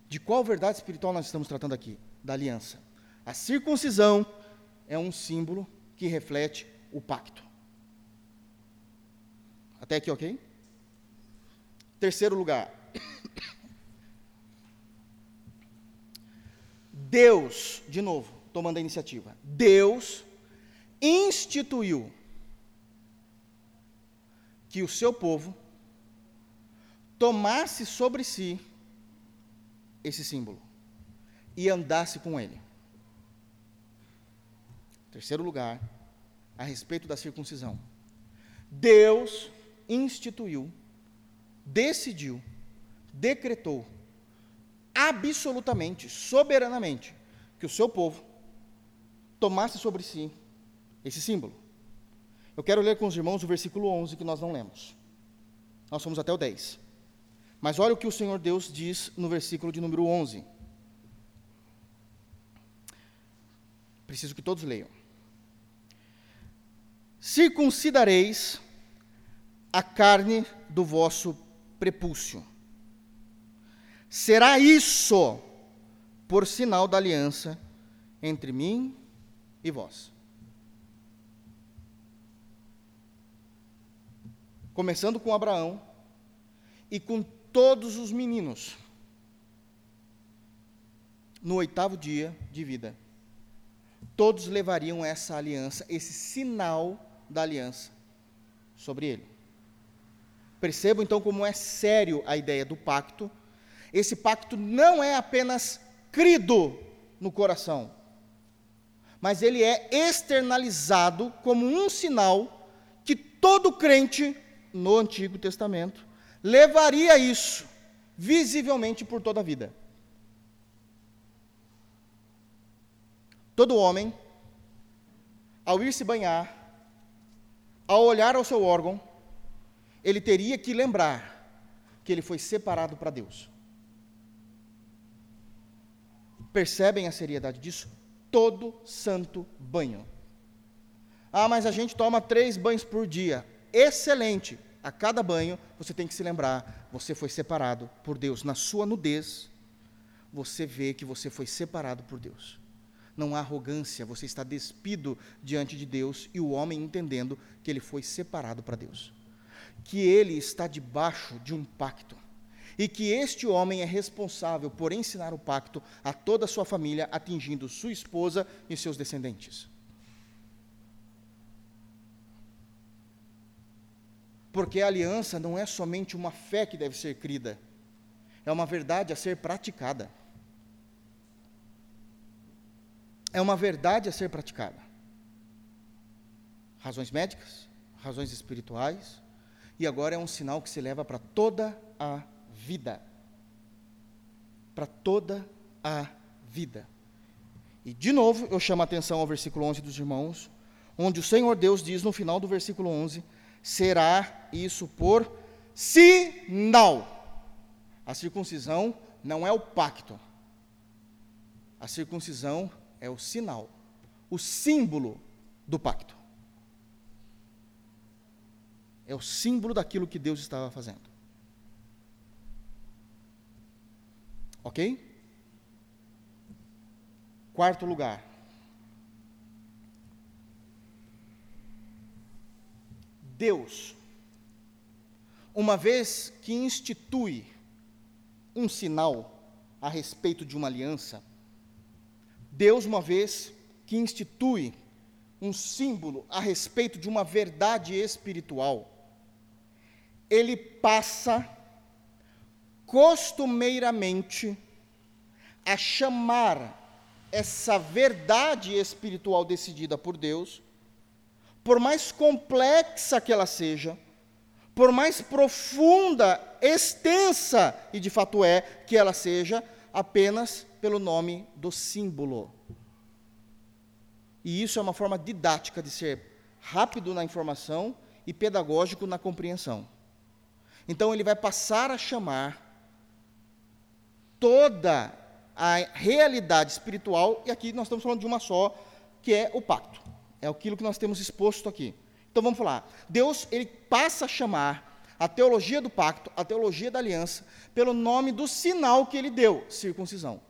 De qual verdade espiritual nós estamos tratando aqui? Da aliança. A circuncisão é um símbolo que reflete o pacto. Até aqui, ok? Terceiro lugar. Deus, de novo, tomando a iniciativa. Deus instituiu que o seu povo tomasse sobre si esse símbolo e andasse com ele. Terceiro lugar, a respeito da circuncisão. Deus instituiu, decidiu, decretou absolutamente, soberanamente, que o seu povo tomasse sobre si esse símbolo. Eu quero ler com os irmãos o versículo 11 que nós não lemos. Nós somos até o 10. Mas olha o que o Senhor Deus diz no versículo de número 11. Preciso que todos leiam. Circuncidareis a carne do vosso prepúcio. Será isso por sinal da aliança entre mim e vós. Começando com Abraão e com todos os meninos no oitavo dia de vida. Todos levariam essa aliança, esse sinal da aliança sobre ele. Percebo então como é sério a ideia do pacto. Esse pacto não é apenas crido no coração, mas ele é externalizado como um sinal que todo crente no Antigo Testamento levaria isso visivelmente por toda a vida. Todo homem, ao ir se banhar, ao olhar ao seu órgão, ele teria que lembrar que ele foi separado para Deus. Percebem a seriedade disso? Todo santo banho. Ah, mas a gente toma três banhos por dia. Excelente. A cada banho você tem que se lembrar: você foi separado por Deus. Na sua nudez, você vê que você foi separado por Deus não há arrogância, você está despido diante de Deus e o homem entendendo que ele foi separado para Deus. Que ele está debaixo de um pacto e que este homem é responsável por ensinar o pacto a toda a sua família, atingindo sua esposa e seus descendentes. Porque a aliança não é somente uma fé que deve ser crida, é uma verdade a ser praticada é uma verdade a ser praticada. Razões médicas, razões espirituais, e agora é um sinal que se leva para toda a vida. Para toda a vida. E de novo, eu chamo a atenção ao versículo 11 dos irmãos, onde o Senhor Deus diz no final do versículo 11: será isso por sinal. A circuncisão não é o pacto. A circuncisão é o sinal, o símbolo do pacto. É o símbolo daquilo que Deus estava fazendo. Ok? Quarto lugar. Deus, uma vez que institui um sinal a respeito de uma aliança, Deus, uma vez que institui um símbolo a respeito de uma verdade espiritual, ele passa costumeiramente a chamar essa verdade espiritual decidida por Deus, por mais complexa que ela seja, por mais profunda, extensa, e de fato é que ela seja, apenas pelo nome do símbolo. E isso é uma forma didática de ser rápido na informação e pedagógico na compreensão. Então ele vai passar a chamar toda a realidade espiritual, e aqui nós estamos falando de uma só, que é o pacto. É aquilo que nós temos exposto aqui. Então vamos falar. Deus, ele passa a chamar a teologia do pacto, a teologia da aliança, pelo nome do sinal que ele deu, circuncisão.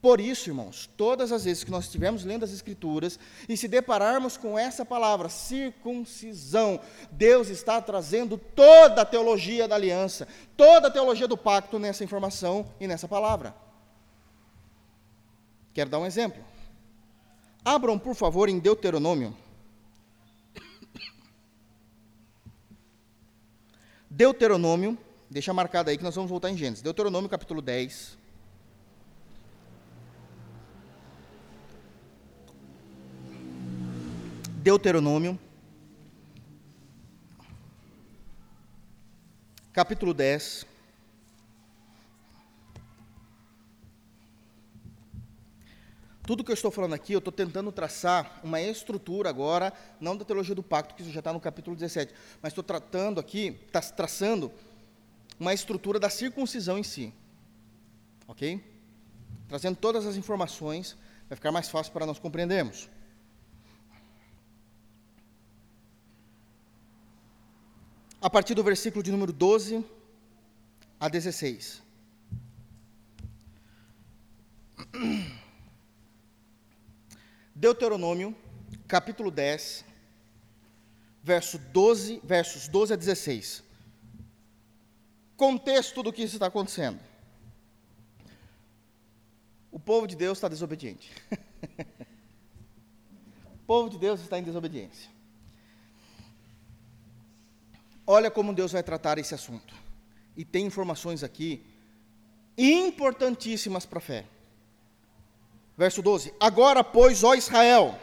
Por isso, irmãos, todas as vezes que nós estivermos lendo as Escrituras e se depararmos com essa palavra, circuncisão, Deus está trazendo toda a teologia da aliança, toda a teologia do pacto nessa informação e nessa palavra. Quero dar um exemplo. Abram, por favor, em Deuteronômio. Deuteronômio, deixa marcado aí que nós vamos voltar em Gênesis. Deuteronômio capítulo 10. Deuteronômio, capítulo 10. Tudo que eu estou falando aqui, eu estou tentando traçar uma estrutura agora, não da teologia do pacto, que isso já está no capítulo 17, mas estou tratando aqui, tá, traçando uma estrutura da circuncisão em si. Ok? Trazendo todas as informações, vai ficar mais fácil para nós compreendermos. A partir do versículo de número 12 a 16. Deuteronômio, capítulo 10, verso 12, versos 12 a 16. Contexto do que está acontecendo. O povo de Deus está desobediente. o povo de Deus está em desobediência. Olha como Deus vai tratar esse assunto. E tem informações aqui importantíssimas para a fé. Verso 12: Agora, pois, ó Israel,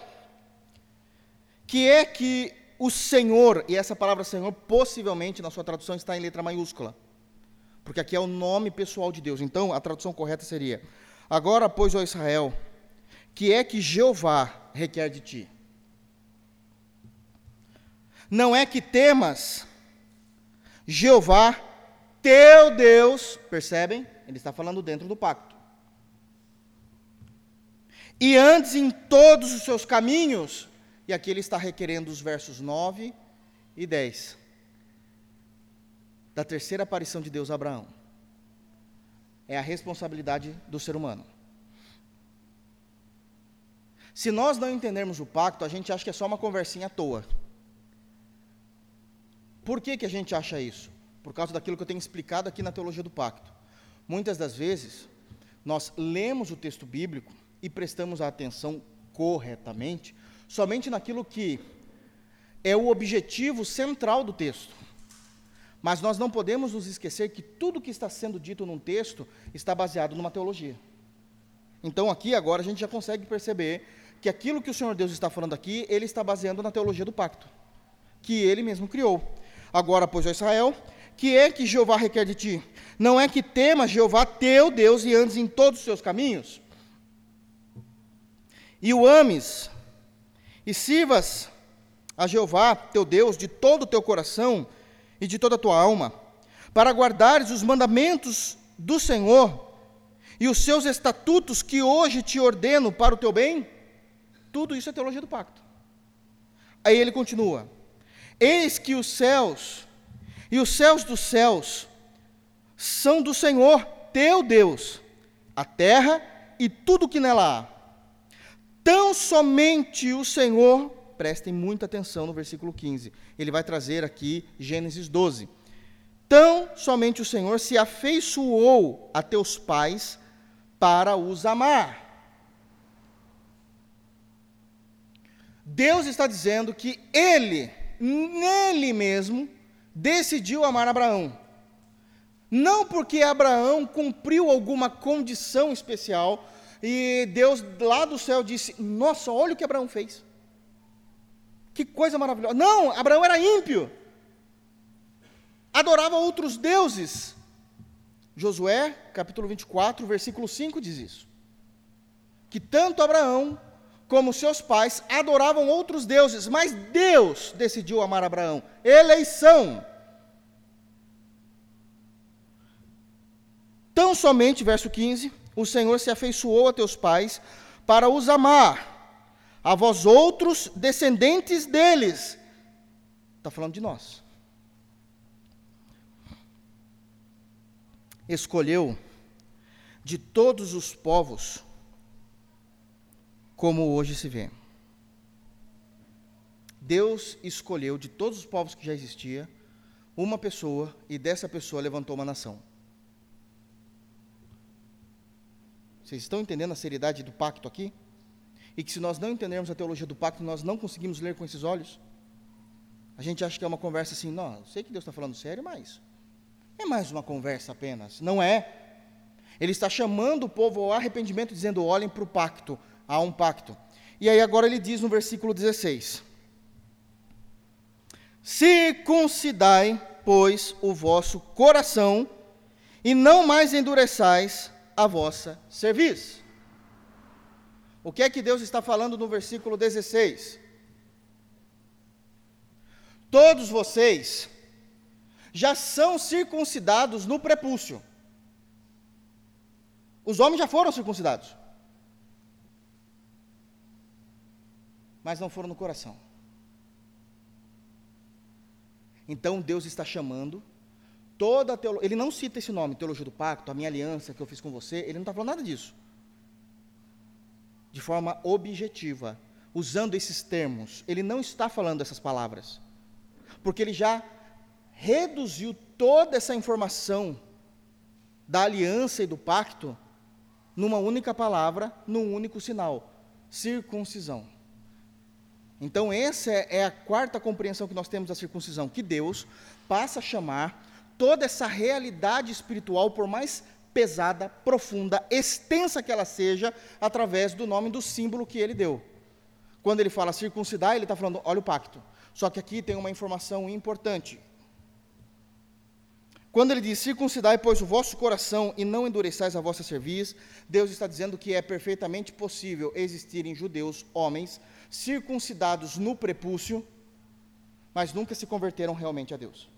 que é que o Senhor, e essa palavra Senhor, possivelmente na sua tradução está em letra maiúscula, porque aqui é o nome pessoal de Deus. Então, a tradução correta seria: Agora, pois, ó Israel, que é que Jeová requer de ti? Não é que temas Jeová, teu Deus, percebem? Ele está falando dentro do pacto e andes em todos os seus caminhos. E aqui ele está requerendo os versos 9 e 10 da terceira aparição de Deus a Abraão. É a responsabilidade do ser humano. Se nós não entendermos o pacto, a gente acha que é só uma conversinha à toa. Por que, que a gente acha isso? Por causa daquilo que eu tenho explicado aqui na teologia do pacto. Muitas das vezes, nós lemos o texto bíblico e prestamos a atenção corretamente somente naquilo que é o objetivo central do texto. Mas nós não podemos nos esquecer que tudo que está sendo dito num texto está baseado numa teologia. Então, aqui agora a gente já consegue perceber que aquilo que o Senhor Deus está falando aqui, ele está baseando na teologia do pacto, que ele mesmo criou. Agora, pois, ó Israel, que é que Jeová requer de ti? Não é que temas Jeová teu Deus e andes em todos os seus caminhos? e o ames, e sirvas a Jeová, teu Deus, de todo o teu coração e de toda a tua alma, para guardares os mandamentos do Senhor e os seus estatutos que hoje te ordeno para o teu bem, tudo isso é teologia do pacto. Aí ele continua: Eis que os céus e os céus dos céus são do Senhor teu Deus, a terra e tudo que nela há Tão somente o Senhor, prestem muita atenção no versículo 15, ele vai trazer aqui Gênesis 12. Tão somente o Senhor se afeiçoou a teus pais para os amar. Deus está dizendo que ele, nele mesmo, decidiu amar Abraão. Não porque Abraão cumpriu alguma condição especial, e Deus lá do céu disse: Nossa, olha o que Abraão fez. Que coisa maravilhosa. Não, Abraão era ímpio. Adorava outros deuses. Josué, capítulo 24, versículo 5 diz isso. Que tanto Abraão como seus pais adoravam outros deuses, mas Deus decidiu amar Abraão. Eleição. Tão somente, verso 15, o Senhor se afeiçoou a teus pais para os amar, a vós outros descendentes deles. Está falando de nós. Escolheu de todos os povos, como hoje se vê. Deus escolheu de todos os povos que já existia uma pessoa e dessa pessoa levantou uma nação. Vocês estão entendendo a seriedade do pacto aqui? E que se nós não entendermos a teologia do pacto, nós não conseguimos ler com esses olhos? A gente acha que é uma conversa assim, não, sei que Deus está falando sério, mas é mais uma conversa apenas. Não é. Ele está chamando o povo ao arrependimento, dizendo: olhem para o pacto, há um pacto. E aí agora ele diz no versículo 16: Circuncidai, pois, o vosso coração, e não mais endureçais a vossa serviço. O que é que Deus está falando no versículo 16? Todos vocês já são circuncidados no prepúcio. Os homens já foram circuncidados. Mas não foram no coração. Então Deus está chamando toda a teologia. Ele não cita esse nome, teologia do pacto, a minha aliança que eu fiz com você. Ele não está falando nada disso. De forma objetiva, usando esses termos. Ele não está falando essas palavras. Porque ele já reduziu toda essa informação da aliança e do pacto numa única palavra, num único sinal: circuncisão. Então, essa é a quarta compreensão que nós temos da circuncisão, que Deus passa a chamar toda essa realidade espiritual, por mais pesada, profunda, extensa que ela seja, através do nome do símbolo que ele deu. Quando ele fala circuncidar, ele está falando, olha o pacto. Só que aqui tem uma informação importante. Quando ele diz circuncidai, pois, o vosso coração e não endureçais a vossa cerviz, Deus está dizendo que é perfeitamente possível existirem judeus, homens, circuncidados no prepúcio, mas nunca se converteram realmente a Deus.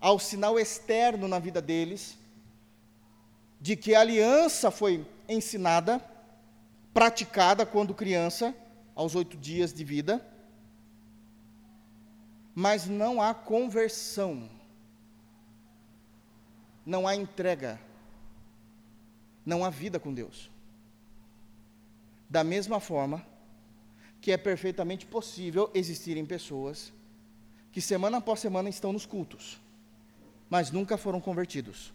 Ao sinal externo na vida deles, de que a aliança foi ensinada, praticada quando criança, aos oito dias de vida, mas não há conversão, não há entrega, não há vida com Deus. Da mesma forma que é perfeitamente possível existirem pessoas que semana após semana estão nos cultos, mas nunca foram convertidos.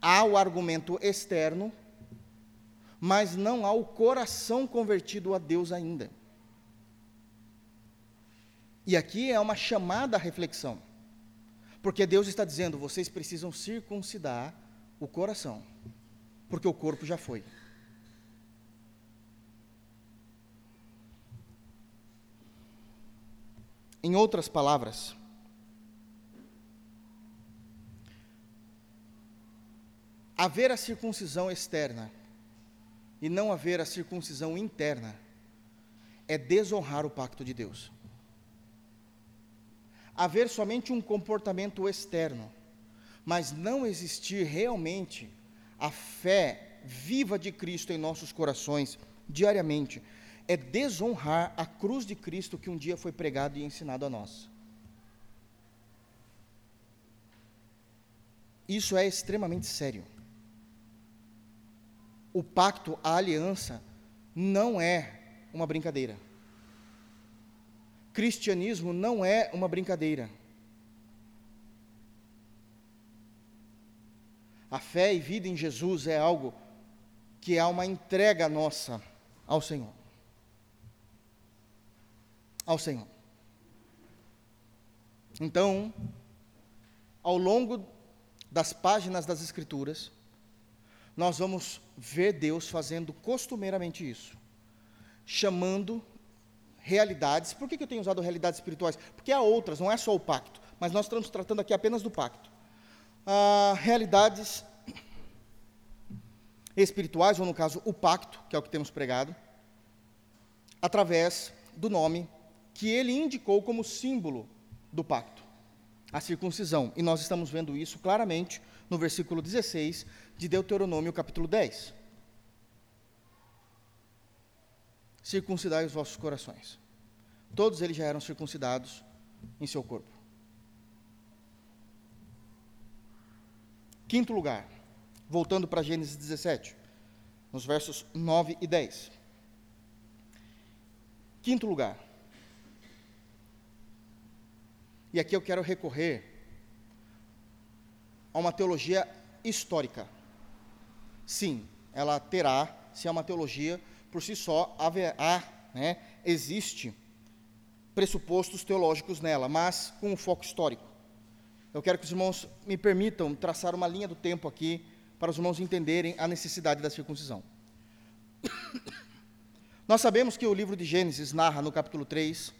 Há o argumento externo, mas não há o coração convertido a Deus ainda. E aqui é uma chamada à reflexão, porque Deus está dizendo: vocês precisam circuncidar o coração, porque o corpo já foi. Em outras palavras, haver a circuncisão externa e não haver a circuncisão interna é desonrar o pacto de Deus. Haver somente um comportamento externo, mas não existir realmente a fé viva de Cristo em nossos corações diariamente, é desonrar a cruz de Cristo que um dia foi pregado e ensinado a nós. Isso é extremamente sério. O pacto, a aliança, não é uma brincadeira. Cristianismo não é uma brincadeira. A fé e vida em Jesus é algo que é uma entrega nossa ao Senhor ao Senhor. Então, ao longo das páginas das Escrituras, nós vamos ver Deus fazendo costumeiramente isso, chamando realidades. Por que, eu tenho usado realidades espirituais? Porque há outras, não é só o pacto, mas nós estamos tratando aqui apenas do pacto. Ah, realidades espirituais, ou no caso, o pacto, que é o que temos pregado, através do nome que ele indicou como símbolo do pacto, a circuncisão. E nós estamos vendo isso claramente no versículo 16 de Deuteronômio, capítulo 10. Circuncidai os vossos corações. Todos eles já eram circuncidados em seu corpo. Quinto lugar, voltando para Gênesis 17, nos versos 9 e 10. Quinto lugar, e aqui eu quero recorrer a uma teologia histórica. Sim, ela terá, se é uma teologia, por si só, haverá, né, existe pressupostos teológicos nela, mas com um foco histórico. Eu quero que os irmãos me permitam traçar uma linha do tempo aqui, para os irmãos entenderem a necessidade da circuncisão. Nós sabemos que o livro de Gênesis narra, no capítulo 3,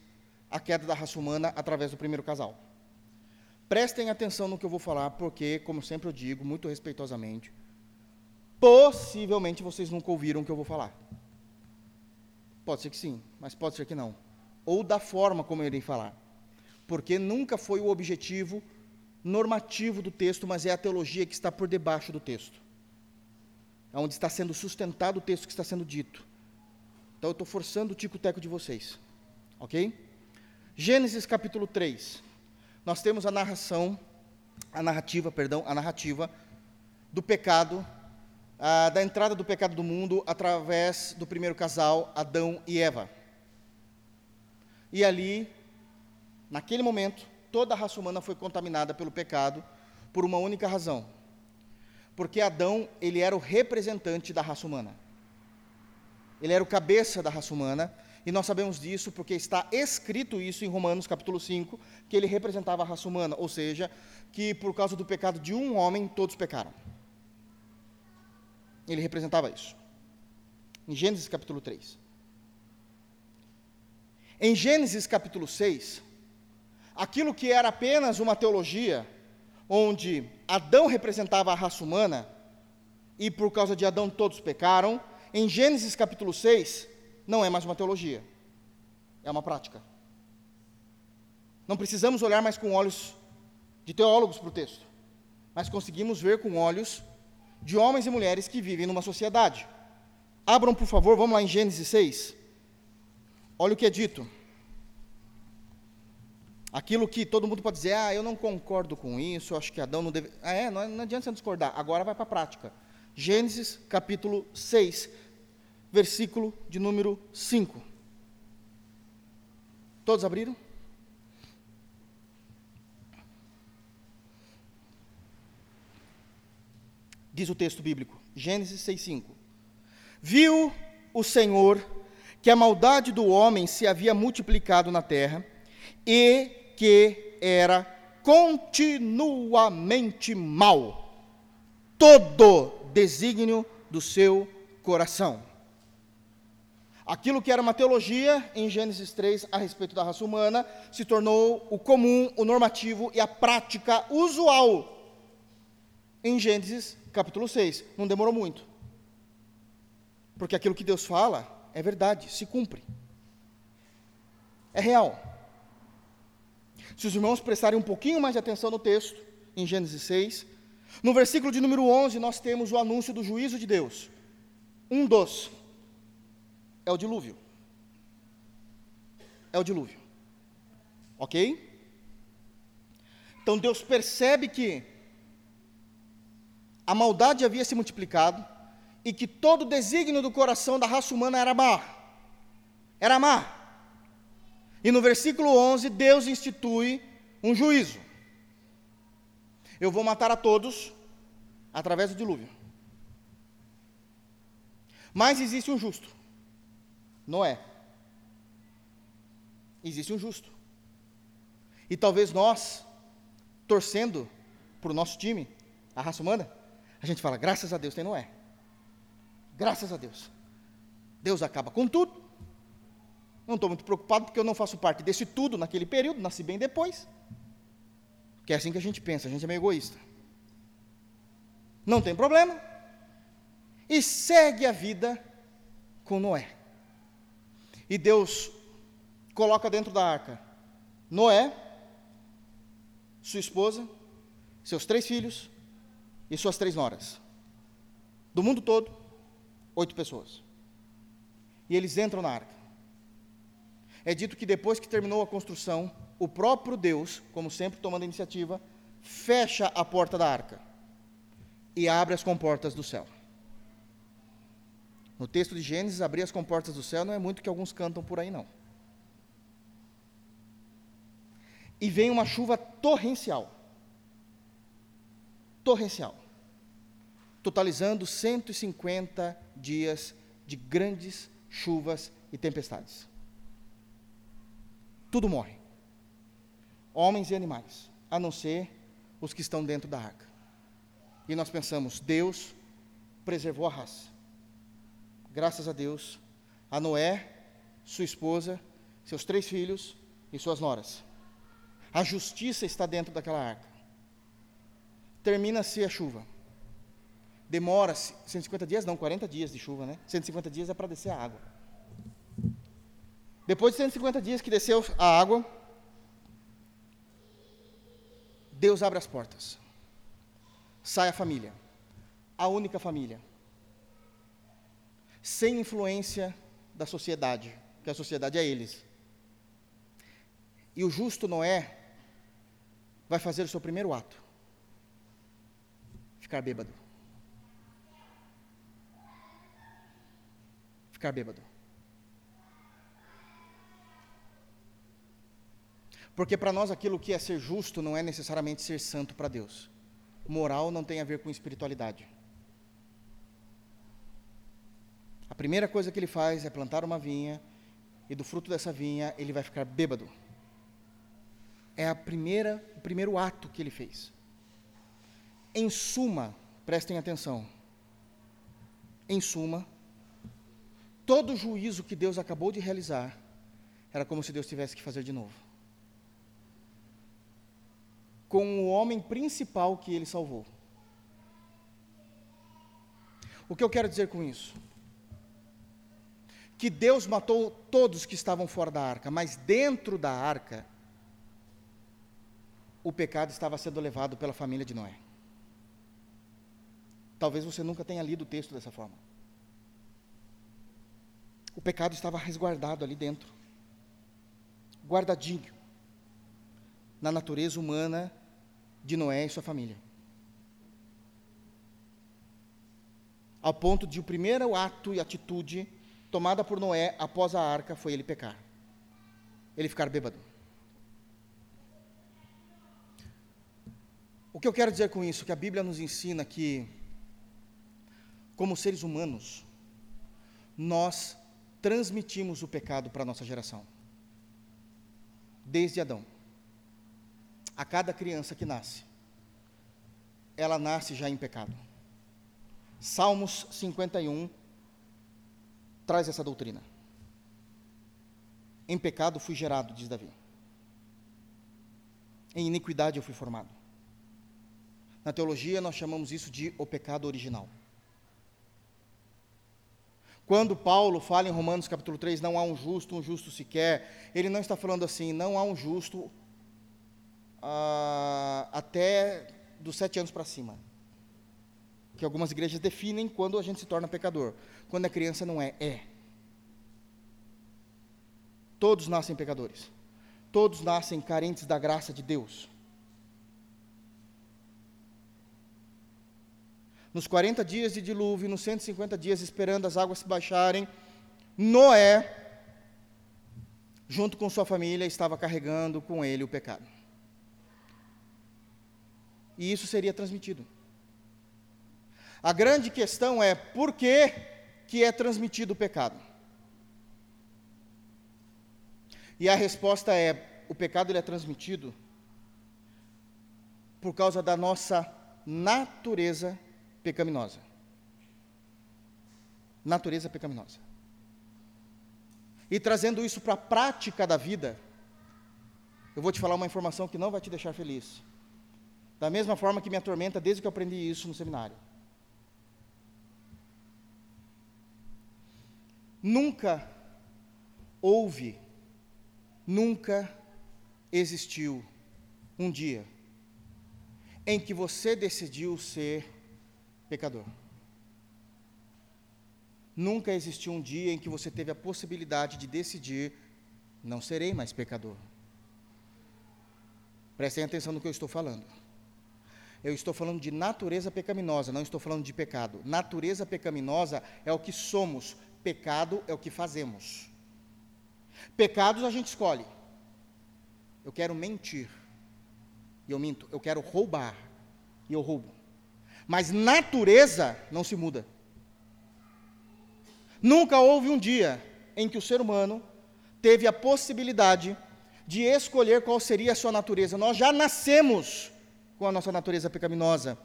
a queda da raça humana através do primeiro casal. Prestem atenção no que eu vou falar, porque, como sempre eu digo, muito respeitosamente, Possivelmente vocês nunca ouviram o que eu vou falar. Pode ser que sim, mas pode ser que não. Ou da forma como eu irei falar. Porque nunca foi o objetivo normativo do texto, mas é a teologia que está por debaixo do texto. É onde está sendo sustentado o texto que está sendo dito. Então eu estou forçando o tico-teco de vocês. Ok? Gênesis capítulo 3. Nós temos a narração, a narrativa, perdão, a narrativa do pecado, da entrada do pecado do mundo através do primeiro casal, Adão e Eva. E ali, naquele momento, toda a raça humana foi contaminada pelo pecado por uma única razão. Porque Adão, ele era o representante da raça humana. Ele era o cabeça da raça humana, e nós sabemos disso porque está escrito isso em Romanos capítulo 5, que ele representava a raça humana, ou seja, que por causa do pecado de um homem todos pecaram. Ele representava isso. Em Gênesis capítulo 3. Em Gênesis capítulo 6, aquilo que era apenas uma teologia, onde Adão representava a raça humana, e por causa de Adão todos pecaram, em Gênesis capítulo 6, não é mais uma teologia, é uma prática. Não precisamos olhar mais com olhos de teólogos para o texto, mas conseguimos ver com olhos de homens e mulheres que vivem numa sociedade. Abram, por favor, vamos lá em Gênesis 6. Olha o que é dito. Aquilo que todo mundo pode dizer, ah, eu não concordo com isso, eu acho que Adão não deve. Ah, é, não, não adianta você discordar. Agora vai para a prática. Gênesis capítulo 6, versículo de número 5. Todos abriram? Diz o texto bíblico, Gênesis 6,5. Viu o Senhor que a maldade do homem se havia multiplicado na terra e que era continuamente mal todo desígnio do seu coração. Aquilo que era uma teologia em Gênesis 3 a respeito da raça humana se tornou o comum, o normativo e a prática usual em Gênesis capítulo 6. Não demorou muito. Porque aquilo que Deus fala é verdade, se cumpre. É real. Se os irmãos prestarem um pouquinho mais de atenção no texto, em Gênesis 6, no versículo de número 11, nós temos o anúncio do juízo de Deus. Um dos é o dilúvio. É o dilúvio. Ok? Então Deus percebe que a maldade havia se multiplicado e que todo o desígnio do coração da raça humana era má. Era má. E no versículo 11, Deus institui um juízo. Eu vou matar a todos através do dilúvio. Mas existe um justo. Noé. Existe um justo. E talvez nós, torcendo para o nosso time, a raça humana, a gente fala, graças a Deus tem Noé. Graças a Deus. Deus acaba com tudo. Não estou muito preocupado porque eu não faço parte desse tudo naquele período, nasci bem depois. Que é assim que a gente pensa, a gente é meio egoísta. Não tem problema. E segue a vida com Noé. E Deus coloca dentro da arca Noé, sua esposa, seus três filhos, e suas três noras. Do mundo todo, oito pessoas. E eles entram na arca. É dito que depois que terminou a construção, o próprio Deus, como sempre tomando a iniciativa, fecha a porta da arca e abre as comportas do céu. No texto de Gênesis, abrir as comportas do céu não é muito que alguns cantam por aí, não. E vem uma chuva torrencial torrencial, totalizando 150 dias de grandes chuvas e tempestades. Tudo morre, homens e animais, a não ser os que estão dentro da arca. E nós pensamos, Deus preservou a raça. Graças a Deus, a Noé, sua esposa, seus três filhos e suas noras. A justiça está dentro daquela arca termina-se a chuva. demora 150 dias, não, 40 dias de chuva, né? 150 dias é para descer a água. Depois de 150 dias que desceu a água, Deus abre as portas. Sai a família, a única família, sem influência da sociedade, que a sociedade é eles. E o justo Noé vai fazer o seu primeiro ato: ficar bêbado. Ficar bêbado. Porque para nós aquilo que é ser justo não é necessariamente ser santo para Deus. Moral não tem a ver com espiritualidade. A primeira coisa que ele faz é plantar uma vinha, e do fruto dessa vinha ele vai ficar bêbado. É a primeira, o primeiro ato que ele fez. Em suma, prestem atenção. Em suma, todo juízo que Deus acabou de realizar era como se Deus tivesse que fazer de novo com o homem principal que ele salvou. O que eu quero dizer com isso? Que Deus matou todos que estavam fora da arca, mas dentro da arca, o pecado estava sendo levado pela família de Noé. Talvez você nunca tenha lido o texto dessa forma. O pecado estava resguardado ali dentro, guardadinho, na natureza humana de Noé e sua família. Ao ponto de o primeiro ato e atitude tomada por Noé após a arca foi ele pecar. Ele ficar bêbado. O que eu quero dizer com isso? Que a Bíblia nos ensina que, como seres humanos, nós transmitimos o pecado para a nossa geração. Desde Adão a cada criança que nasce. Ela nasce já em pecado. Salmos 51 traz essa doutrina. Em pecado fui gerado, diz Davi. Em iniquidade eu fui formado. Na teologia nós chamamos isso de o pecado original. Quando Paulo fala em Romanos capítulo 3, não há um justo, um justo sequer, ele não está falando assim, não há um justo, ah, até dos sete anos para cima. Que algumas igrejas definem quando a gente se torna pecador. Quando a criança não é, é. Todos nascem pecadores. Todos nascem carentes da graça de Deus. Nos 40 dias de dilúvio, nos 150 dias esperando as águas se baixarem, Noé, junto com sua família, estava carregando com ele o pecado e isso seria transmitido. A grande questão é por que, que é transmitido o pecado? E a resposta é: o pecado ele é transmitido por causa da nossa natureza pecaminosa. Natureza pecaminosa. E trazendo isso para a prática da vida, eu vou te falar uma informação que não vai te deixar feliz. Da mesma forma que me atormenta desde que eu aprendi isso no seminário. Nunca houve, nunca existiu um dia em que você decidiu ser pecador. Nunca existiu um dia em que você teve a possibilidade de decidir: não serei mais pecador. Prestem atenção no que eu estou falando. Eu estou falando de natureza pecaminosa, não estou falando de pecado. Natureza pecaminosa é o que somos, pecado é o que fazemos. Pecados a gente escolhe. Eu quero mentir, e eu minto. Eu quero roubar, e eu roubo. Mas natureza não se muda. Nunca houve um dia em que o ser humano teve a possibilidade de escolher qual seria a sua natureza. Nós já nascemos com a nossa natureza pecaminosa.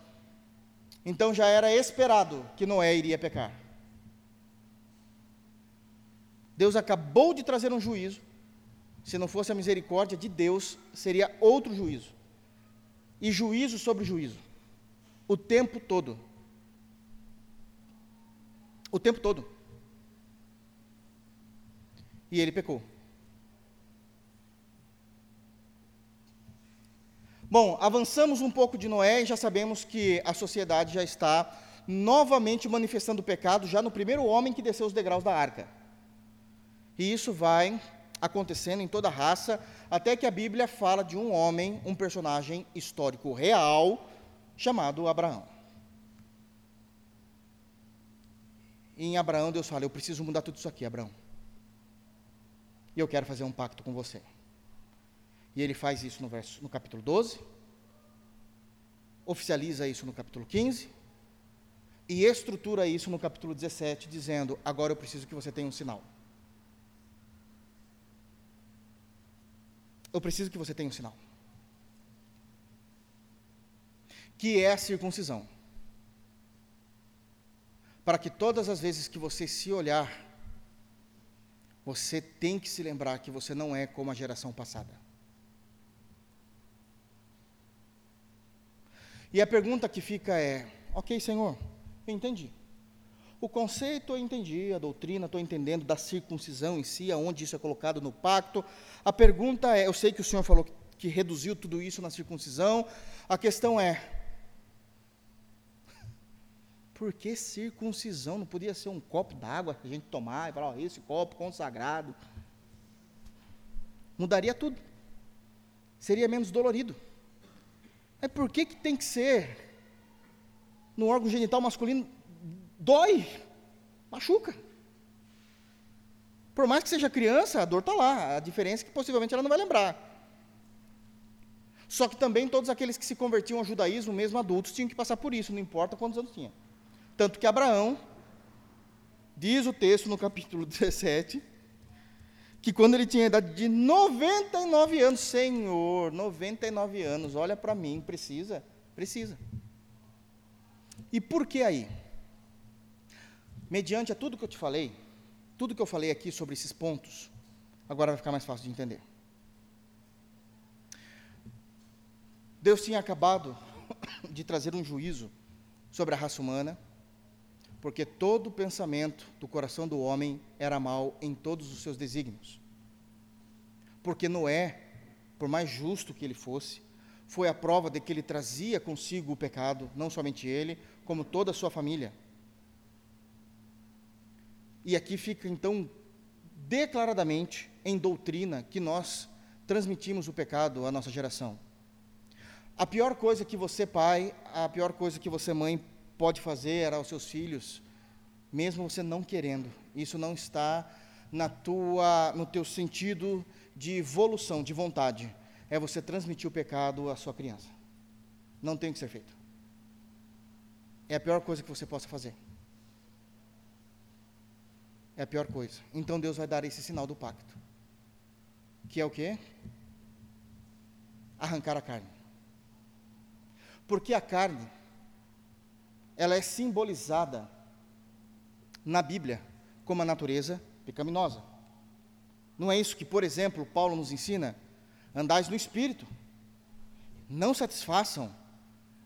Então já era esperado que Noé iria pecar. Deus acabou de trazer um juízo. Se não fosse a misericórdia de Deus, seria outro juízo. E juízo sobre juízo. O tempo todo. O tempo todo. E ele pecou. Bom, avançamos um pouco de Noé e já sabemos que a sociedade já está novamente manifestando o pecado já no primeiro homem que desceu os degraus da arca. E isso vai acontecendo em toda a raça, até que a Bíblia fala de um homem, um personagem histórico real, chamado Abraão. E em Abraão, Deus fala: Eu preciso mudar tudo isso aqui, Abraão. E eu quero fazer um pacto com você. E ele faz isso no, verso, no capítulo 12, oficializa isso no capítulo 15, e estrutura isso no capítulo 17, dizendo: Agora eu preciso que você tenha um sinal. Eu preciso que você tenha um sinal. Que é a circuncisão. Para que todas as vezes que você se olhar, você tem que se lembrar que você não é como a geração passada. E a pergunta que fica é: ok, Senhor, eu entendi. O conceito eu entendi, a doutrina estou entendendo da circuncisão em si, aonde isso é colocado no pacto. A pergunta é: eu sei que o Senhor falou que reduziu tudo isso na circuncisão. A questão é: por que circuncisão? Não podia ser um copo d'água que a gente tomar e falar, oh, esse copo consagrado. Mudaria tudo. Seria menos dolorido. Mas por que, que tem que ser no órgão genital masculino? Dói, machuca. Por mais que seja criança, a dor está lá. A diferença é que possivelmente ela não vai lembrar. Só que também todos aqueles que se convertiam ao judaísmo, mesmo adultos, tinham que passar por isso, não importa quantos anos tinha. Tanto que Abraão, diz o texto no capítulo 17, que quando ele tinha a idade de 99 anos, Senhor, 99 anos, olha para mim, precisa, precisa. E por que aí? Mediante a tudo que eu te falei, tudo que eu falei aqui sobre esses pontos, agora vai ficar mais fácil de entender. Deus tinha acabado de trazer um juízo sobre a raça humana, porque todo pensamento do coração do homem era mal em todos os seus desígnios. Porque Noé, por mais justo que ele fosse, foi a prova de que ele trazia consigo o pecado, não somente ele, como toda a sua família. E aqui fica então declaradamente em doutrina que nós transmitimos o pecado à nossa geração. A pior coisa que você, pai, a pior coisa que você, mãe, pode fazer aos seus filhos, mesmo você não querendo. Isso não está na tua, no teu sentido de evolução, de vontade. É você transmitir o pecado à sua criança. Não tem que ser feito. É a pior coisa que você possa fazer. É a pior coisa. Então Deus vai dar esse sinal do pacto. Que é o quê? Arrancar a carne. Porque a carne ela é simbolizada na Bíblia como a natureza pecaminosa. Não é isso que, por exemplo, Paulo nos ensina? Andais no espírito. Não satisfaçam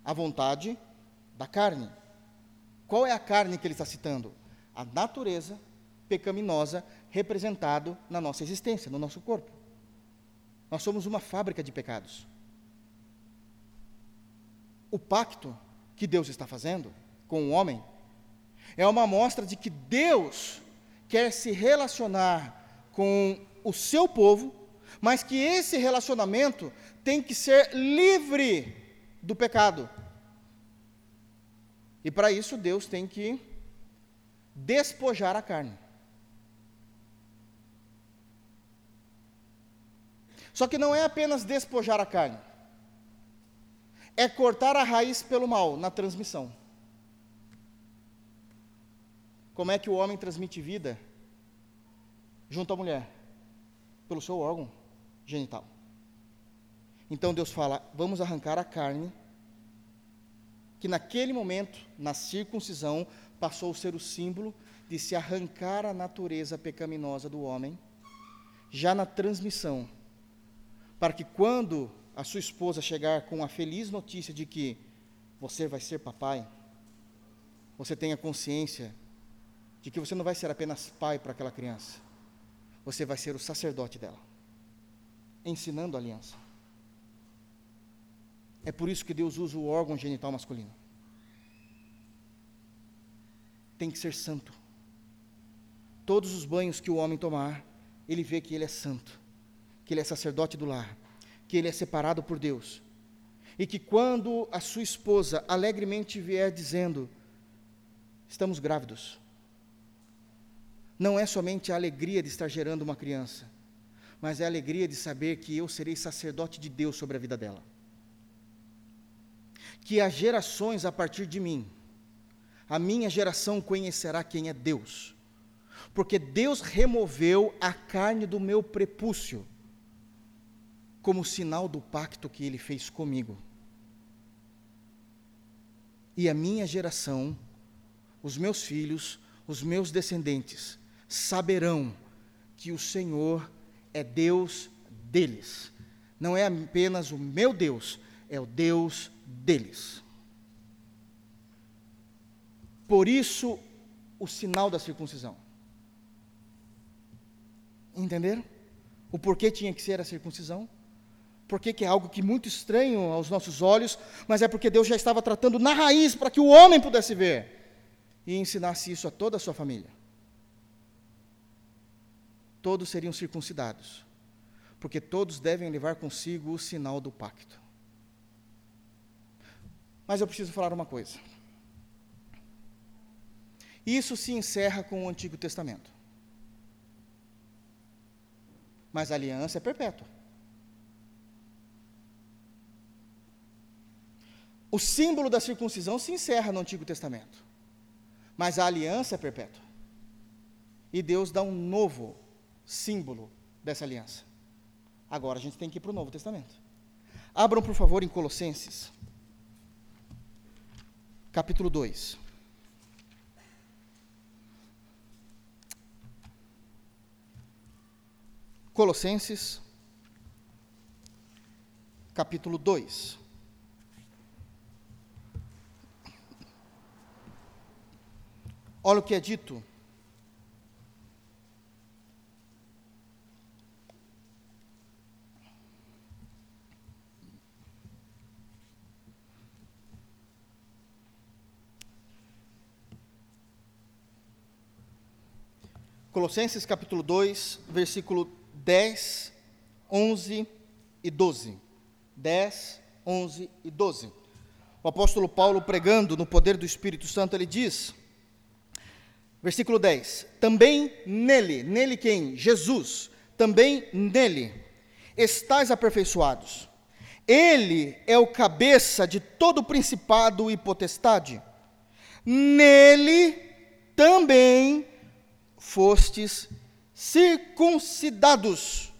a vontade da carne. Qual é a carne que ele está citando? A natureza pecaminosa representado na nossa existência, no nosso corpo. Nós somos uma fábrica de pecados. O pacto que Deus está fazendo com o homem é uma amostra de que Deus quer se relacionar com o seu povo, mas que esse relacionamento tem que ser livre do pecado. E para isso Deus tem que despojar a carne. Só que não é apenas despojar a carne, é cortar a raiz pelo mal na transmissão. Como é que o homem transmite vida junto à mulher? Pelo seu órgão genital. Então Deus fala: vamos arrancar a carne, que naquele momento, na circuncisão, passou a ser o símbolo de se arrancar a natureza pecaminosa do homem, já na transmissão, para que quando a sua esposa chegar com a feliz notícia de que você vai ser papai, você tenha consciência de que você não vai ser apenas pai para aquela criança, você vai ser o sacerdote dela, ensinando a aliança. É por isso que Deus usa o órgão genital masculino. Tem que ser santo. Todos os banhos que o homem tomar, ele vê que ele é santo, que ele é sacerdote do lar, que ele é separado por Deus. E que quando a sua esposa alegremente vier dizendo: Estamos grávidos, não é somente a alegria de estar gerando uma criança, mas é a alegria de saber que eu serei sacerdote de Deus sobre a vida dela. Que as gerações a partir de mim, a minha geração conhecerá quem é Deus, porque Deus removeu a carne do meu prepúcio, como sinal do pacto que ele fez comigo. E a minha geração, os meus filhos, os meus descendentes, saberão que o Senhor é Deus deles. Não é apenas o meu Deus, é o Deus deles. Por isso, o sinal da circuncisão. Entenderam? O porquê tinha que ser a circuncisão? Porque que é algo que muito estranho aos nossos olhos, mas é porque Deus já estava tratando na raiz para que o homem pudesse ver e ensinasse isso a toda a sua família todos seriam circuncidados, porque todos devem levar consigo o sinal do pacto. Mas eu preciso falar uma coisa. Isso se encerra com o Antigo Testamento. Mas a aliança é perpétua. O símbolo da circuncisão se encerra no Antigo Testamento. Mas a aliança é perpétua. E Deus dá um novo símbolo dessa aliança. Agora a gente tem que ir para o Novo Testamento. Abram, por favor, em Colossenses, capítulo 2. Colossenses, capítulo 2. Olha o que é dito Colossenses capítulo 2, versículo 10, 11 e 12. 10, 11 e 12. O apóstolo Paulo pregando no poder do Espírito Santo, ele diz, versículo 10: Também nele, nele quem? Jesus, também nele estais aperfeiçoados. Ele é o cabeça de todo principado e potestade. Nele também fostes circuncidados,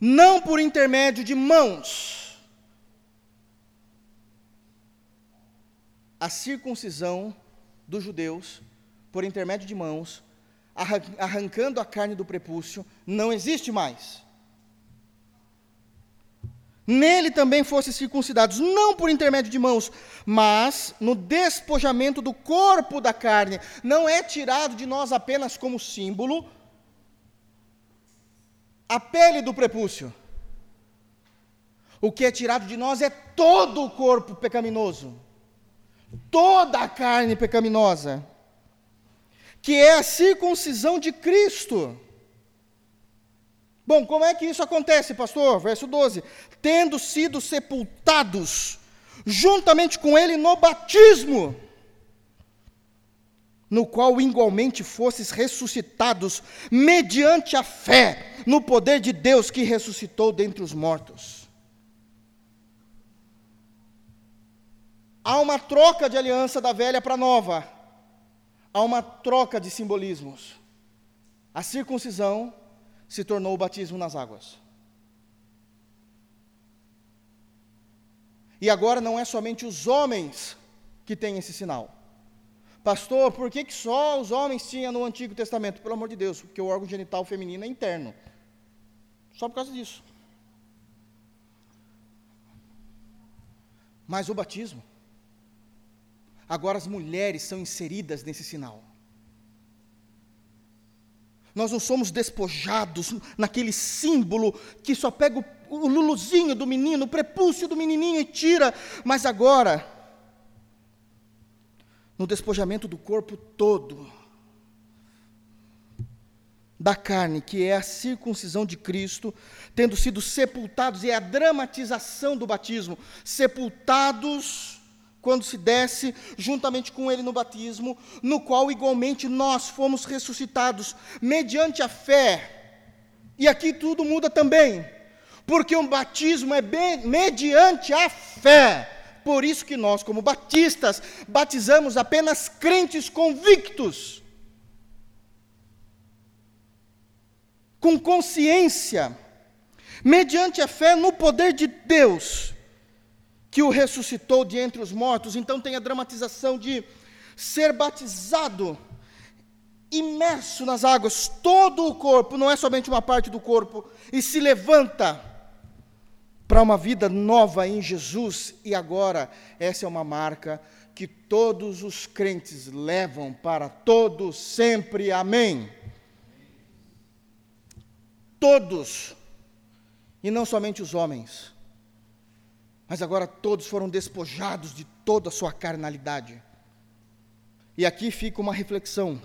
não por intermédio de mãos. A circuncisão dos judeus, por intermédio de mãos, arrancando a carne do prepúcio, não existe mais. Nele também fossem circuncidados, não por intermédio de mãos, mas no despojamento do corpo da carne. Não é tirado de nós apenas como símbolo a pele do prepúcio. O que é tirado de nós é todo o corpo pecaminoso, toda a carne pecaminosa, que é a circuncisão de Cristo. Bom, como é que isso acontece, pastor? Verso 12: Tendo sido sepultados juntamente com ele no batismo, no qual igualmente fosses ressuscitados mediante a fé no poder de Deus que ressuscitou dentre os mortos. Há uma troca de aliança da velha para a nova. Há uma troca de simbolismos. A circuncisão se tornou o batismo nas águas. E agora não é somente os homens que têm esse sinal. Pastor, por que, que só os homens tinham no Antigo Testamento? Pelo amor de Deus, porque o órgão genital feminino é interno. Só por causa disso. Mas o batismo, Agora as mulheres são inseridas nesse sinal. Nós não somos despojados naquele símbolo que só pega o, o luluzinho do menino, o prepúcio do menininho e tira, mas agora, no despojamento do corpo todo, da carne, que é a circuncisão de Cristo, tendo sido sepultados, e é a dramatização do batismo, sepultados quando se desce juntamente com ele no batismo, no qual igualmente nós fomos ressuscitados mediante a fé. E aqui tudo muda também, porque o batismo é bem, mediante a fé. Por isso que nós, como batistas, batizamos apenas crentes convictos, com consciência, mediante a fé no poder de Deus que o ressuscitou de entre os mortos. Então tem a dramatização de ser batizado, imerso nas águas, todo o corpo, não é somente uma parte do corpo, e se levanta para uma vida nova em Jesus, e agora essa é uma marca que todos os crentes levam para todo sempre. Amém. Todos, e não somente os homens mas agora todos foram despojados de toda a sua carnalidade. E aqui fica uma reflexão.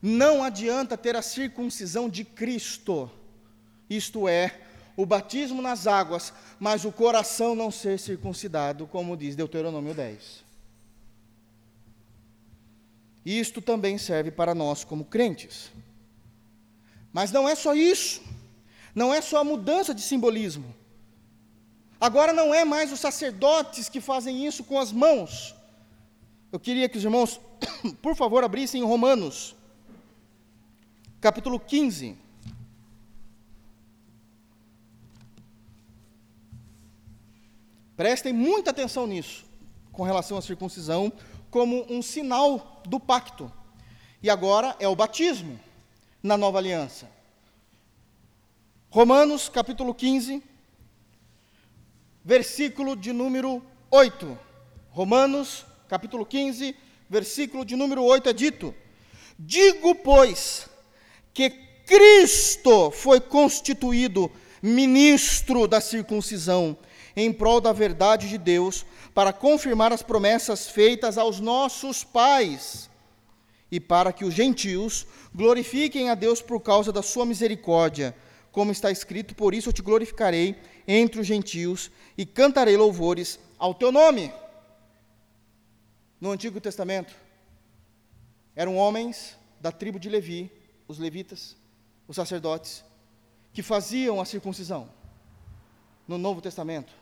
Não adianta ter a circuncisão de Cristo, isto é, o batismo nas águas, mas o coração não ser circuncidado, como diz Deuteronômio 10. Isto também serve para nós como crentes. Mas não é só isso, não é só a mudança de simbolismo. Agora não é mais os sacerdotes que fazem isso com as mãos. Eu queria que os irmãos, por favor, abrissem Romanos, capítulo 15. Prestem muita atenção nisso, com relação à circuncisão, como um sinal do pacto. E agora é o batismo na nova aliança. Romanos, capítulo 15 versículo de número 8. Romanos, capítulo 15, versículo de número 8 é dito: Digo, pois, que Cristo foi constituído ministro da circuncisão, em prol da verdade de Deus, para confirmar as promessas feitas aos nossos pais, e para que os gentios glorifiquem a Deus por causa da sua misericórdia, como está escrito: Por isso eu te glorificarei entre os gentios e cantarei louvores ao teu nome. No Antigo Testamento, eram homens da tribo de Levi, os levitas, os sacerdotes, que faziam a circuncisão. No Novo Testamento,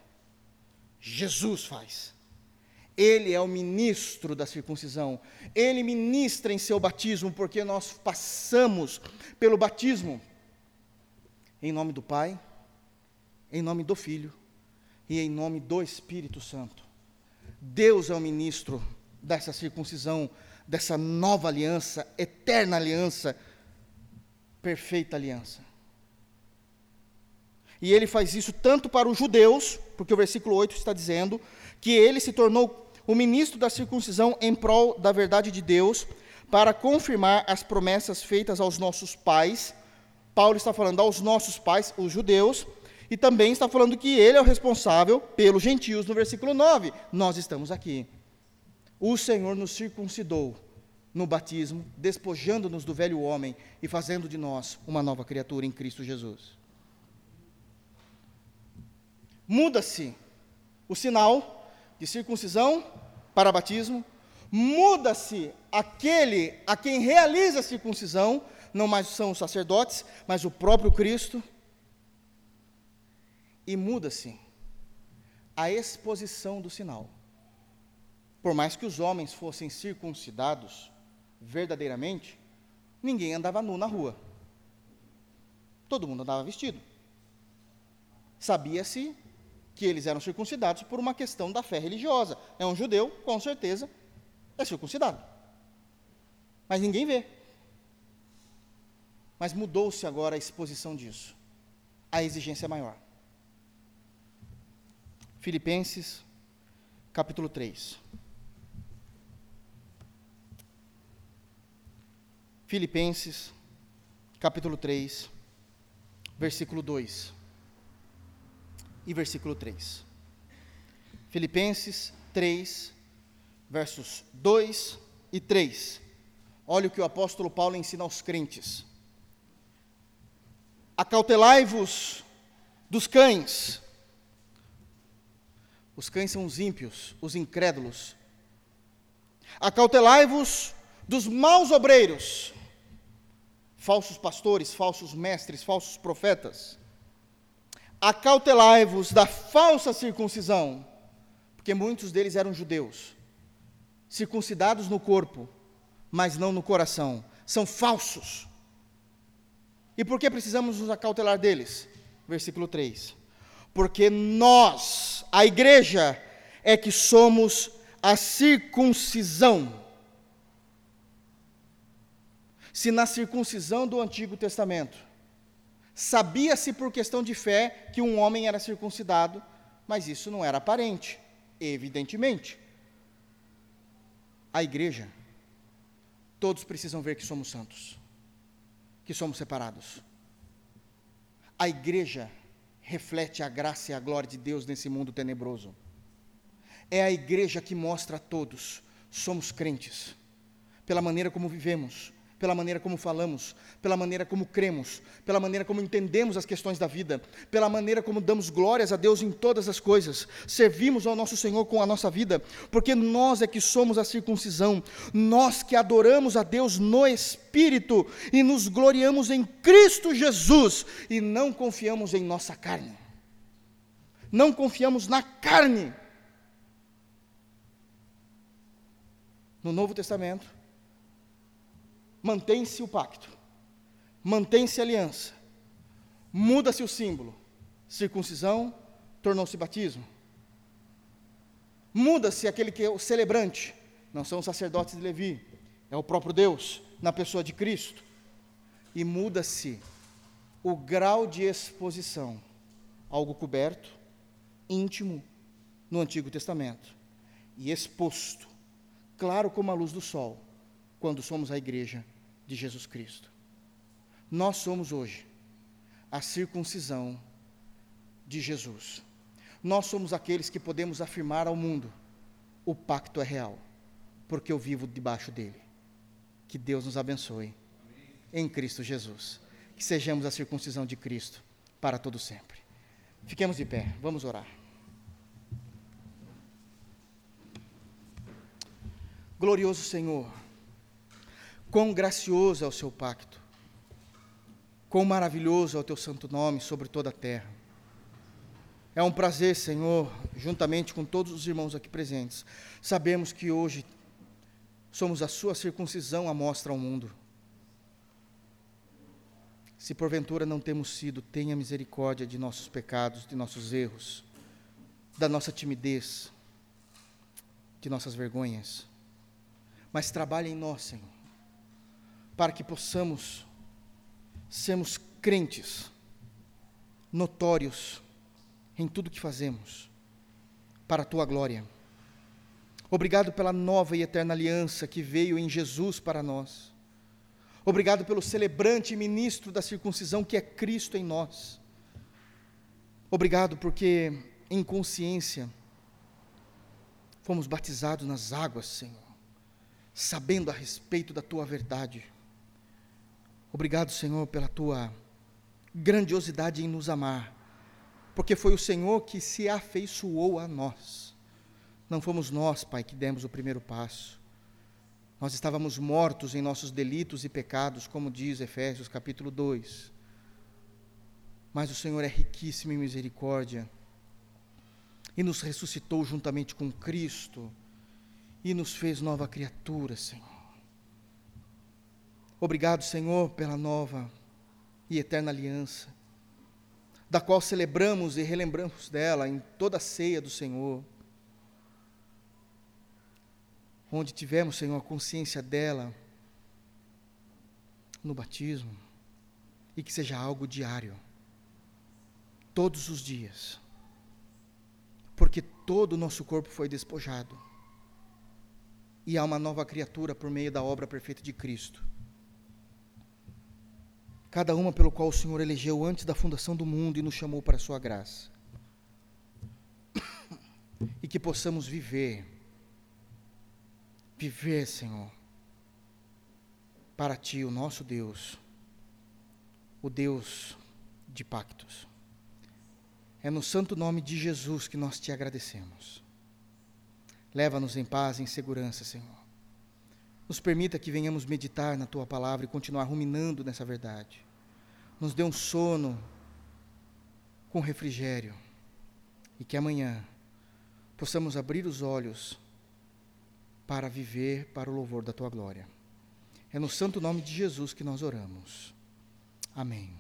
Jesus faz. Ele é o ministro da circuncisão. Ele ministra em seu batismo, porque nós passamos pelo batismo. Em nome do Pai, em nome do Filho e em nome do Espírito Santo. Deus é o ministro dessa circuncisão, dessa nova aliança, eterna aliança, perfeita aliança. E ele faz isso tanto para os judeus, porque o versículo 8 está dizendo que ele se tornou o ministro da circuncisão em prol da verdade de Deus, para confirmar as promessas feitas aos nossos pais. Paulo está falando aos nossos pais, os judeus, e também está falando que ele é o responsável pelos gentios no versículo 9. Nós estamos aqui. O Senhor nos circuncidou no batismo, despojando-nos do velho homem e fazendo de nós uma nova criatura em Cristo Jesus. Muda-se o sinal de circuncisão para batismo, muda-se aquele a quem realiza a circuncisão, não mais são os sacerdotes, mas o próprio Cristo e muda-se a exposição do sinal. Por mais que os homens fossem circuncidados verdadeiramente, ninguém andava nu na rua. Todo mundo andava vestido. Sabia-se que eles eram circuncidados por uma questão da fé religiosa. É um judeu, com certeza, é circuncidado. Mas ninguém vê. Mas mudou-se agora a exposição disso. A exigência é maior. Filipenses, capítulo 3. Filipenses, capítulo 3, versículo 2 e versículo 3. Filipenses 3, versos 2 e 3. Olha o que o apóstolo Paulo ensina aos crentes. Acautelai-vos dos cães. Os cães são os ímpios, os incrédulos. Acautelai-vos dos maus obreiros, falsos pastores, falsos mestres, falsos profetas. Acautelai-vos da falsa circuncisão, porque muitos deles eram judeus, circuncidados no corpo, mas não no coração. São falsos. E por que precisamos nos acautelar deles? Versículo 3. Porque nós, a igreja, é que somos a circuncisão. Se na circuncisão do Antigo Testamento sabia-se por questão de fé que um homem era circuncidado, mas isso não era aparente, evidentemente. A igreja, todos precisam ver que somos santos, que somos separados. A igreja reflete a graça e a glória de Deus nesse mundo tenebroso. É a igreja que mostra a todos: somos crentes, pela maneira como vivemos, pela maneira como falamos, pela maneira como cremos, pela maneira como entendemos as questões da vida, pela maneira como damos glórias a Deus em todas as coisas, servimos ao nosso Senhor com a nossa vida, porque nós é que somos a circuncisão, nós que adoramos a Deus no Espírito e nos gloriamos em Cristo Jesus e não confiamos em nossa carne. Não confiamos na carne. No Novo Testamento, mantém-se o pacto, mantém-se a aliança, muda-se o símbolo, circuncisão tornou-se batismo. Muda-se aquele que é o celebrante, não são os sacerdotes de Levi, é o próprio Deus, na pessoa de Cristo. E muda-se o grau de exposição, algo coberto, íntimo, no Antigo Testamento, e exposto, claro como a luz do sol quando somos a igreja de Jesus Cristo. Nós somos hoje a circuncisão de Jesus. Nós somos aqueles que podemos afirmar ao mundo: o pacto é real, porque eu vivo debaixo dele. Que Deus nos abençoe em Cristo Jesus. Que sejamos a circuncisão de Cristo para todo sempre. Fiquemos de pé, vamos orar. Glorioso Senhor, Quão gracioso é o seu pacto, quão maravilhoso é o teu santo nome sobre toda a terra. É um prazer, Senhor, juntamente com todos os irmãos aqui presentes, sabemos que hoje somos a sua circuncisão à mostra ao mundo. Se porventura não temos sido, tenha misericórdia de nossos pecados, de nossos erros, da nossa timidez, de nossas vergonhas. Mas trabalhe em nós, Senhor para que possamos sermos crentes, notórios em tudo que fazemos, para a tua glória. Obrigado pela nova e eterna aliança que veio em Jesus para nós. Obrigado pelo celebrante e ministro da circuncisão que é Cristo em nós. Obrigado porque, em consciência, fomos batizados nas águas, Senhor, sabendo a respeito da tua verdade. Obrigado, Senhor, pela tua grandiosidade em nos amar, porque foi o Senhor que se afeiçoou a nós. Não fomos nós, Pai, que demos o primeiro passo. Nós estávamos mortos em nossos delitos e pecados, como diz Efésios capítulo 2. Mas o Senhor é riquíssimo em misericórdia e nos ressuscitou juntamente com Cristo e nos fez nova criatura, Senhor. Obrigado, Senhor, pela nova e eterna aliança, da qual celebramos e relembramos dela em toda a ceia do Senhor. Onde tivemos, Senhor, a consciência dela no batismo, e que seja algo diário, todos os dias, porque todo o nosso corpo foi despojado, e há uma nova criatura por meio da obra perfeita de Cristo cada uma pelo qual o Senhor elegeu antes da fundação do mundo e nos chamou para a sua graça. E que possamos viver, viver, Senhor, para Ti, o nosso Deus, o Deus de pactos. É no santo nome de Jesus que nós te agradecemos. Leva-nos em paz e em segurança, Senhor. Nos permita que venhamos meditar na tua palavra e continuar ruminando nessa verdade. Nos dê um sono com refrigério e que amanhã possamos abrir os olhos para viver para o louvor da tua glória. É no santo nome de Jesus que nós oramos. Amém.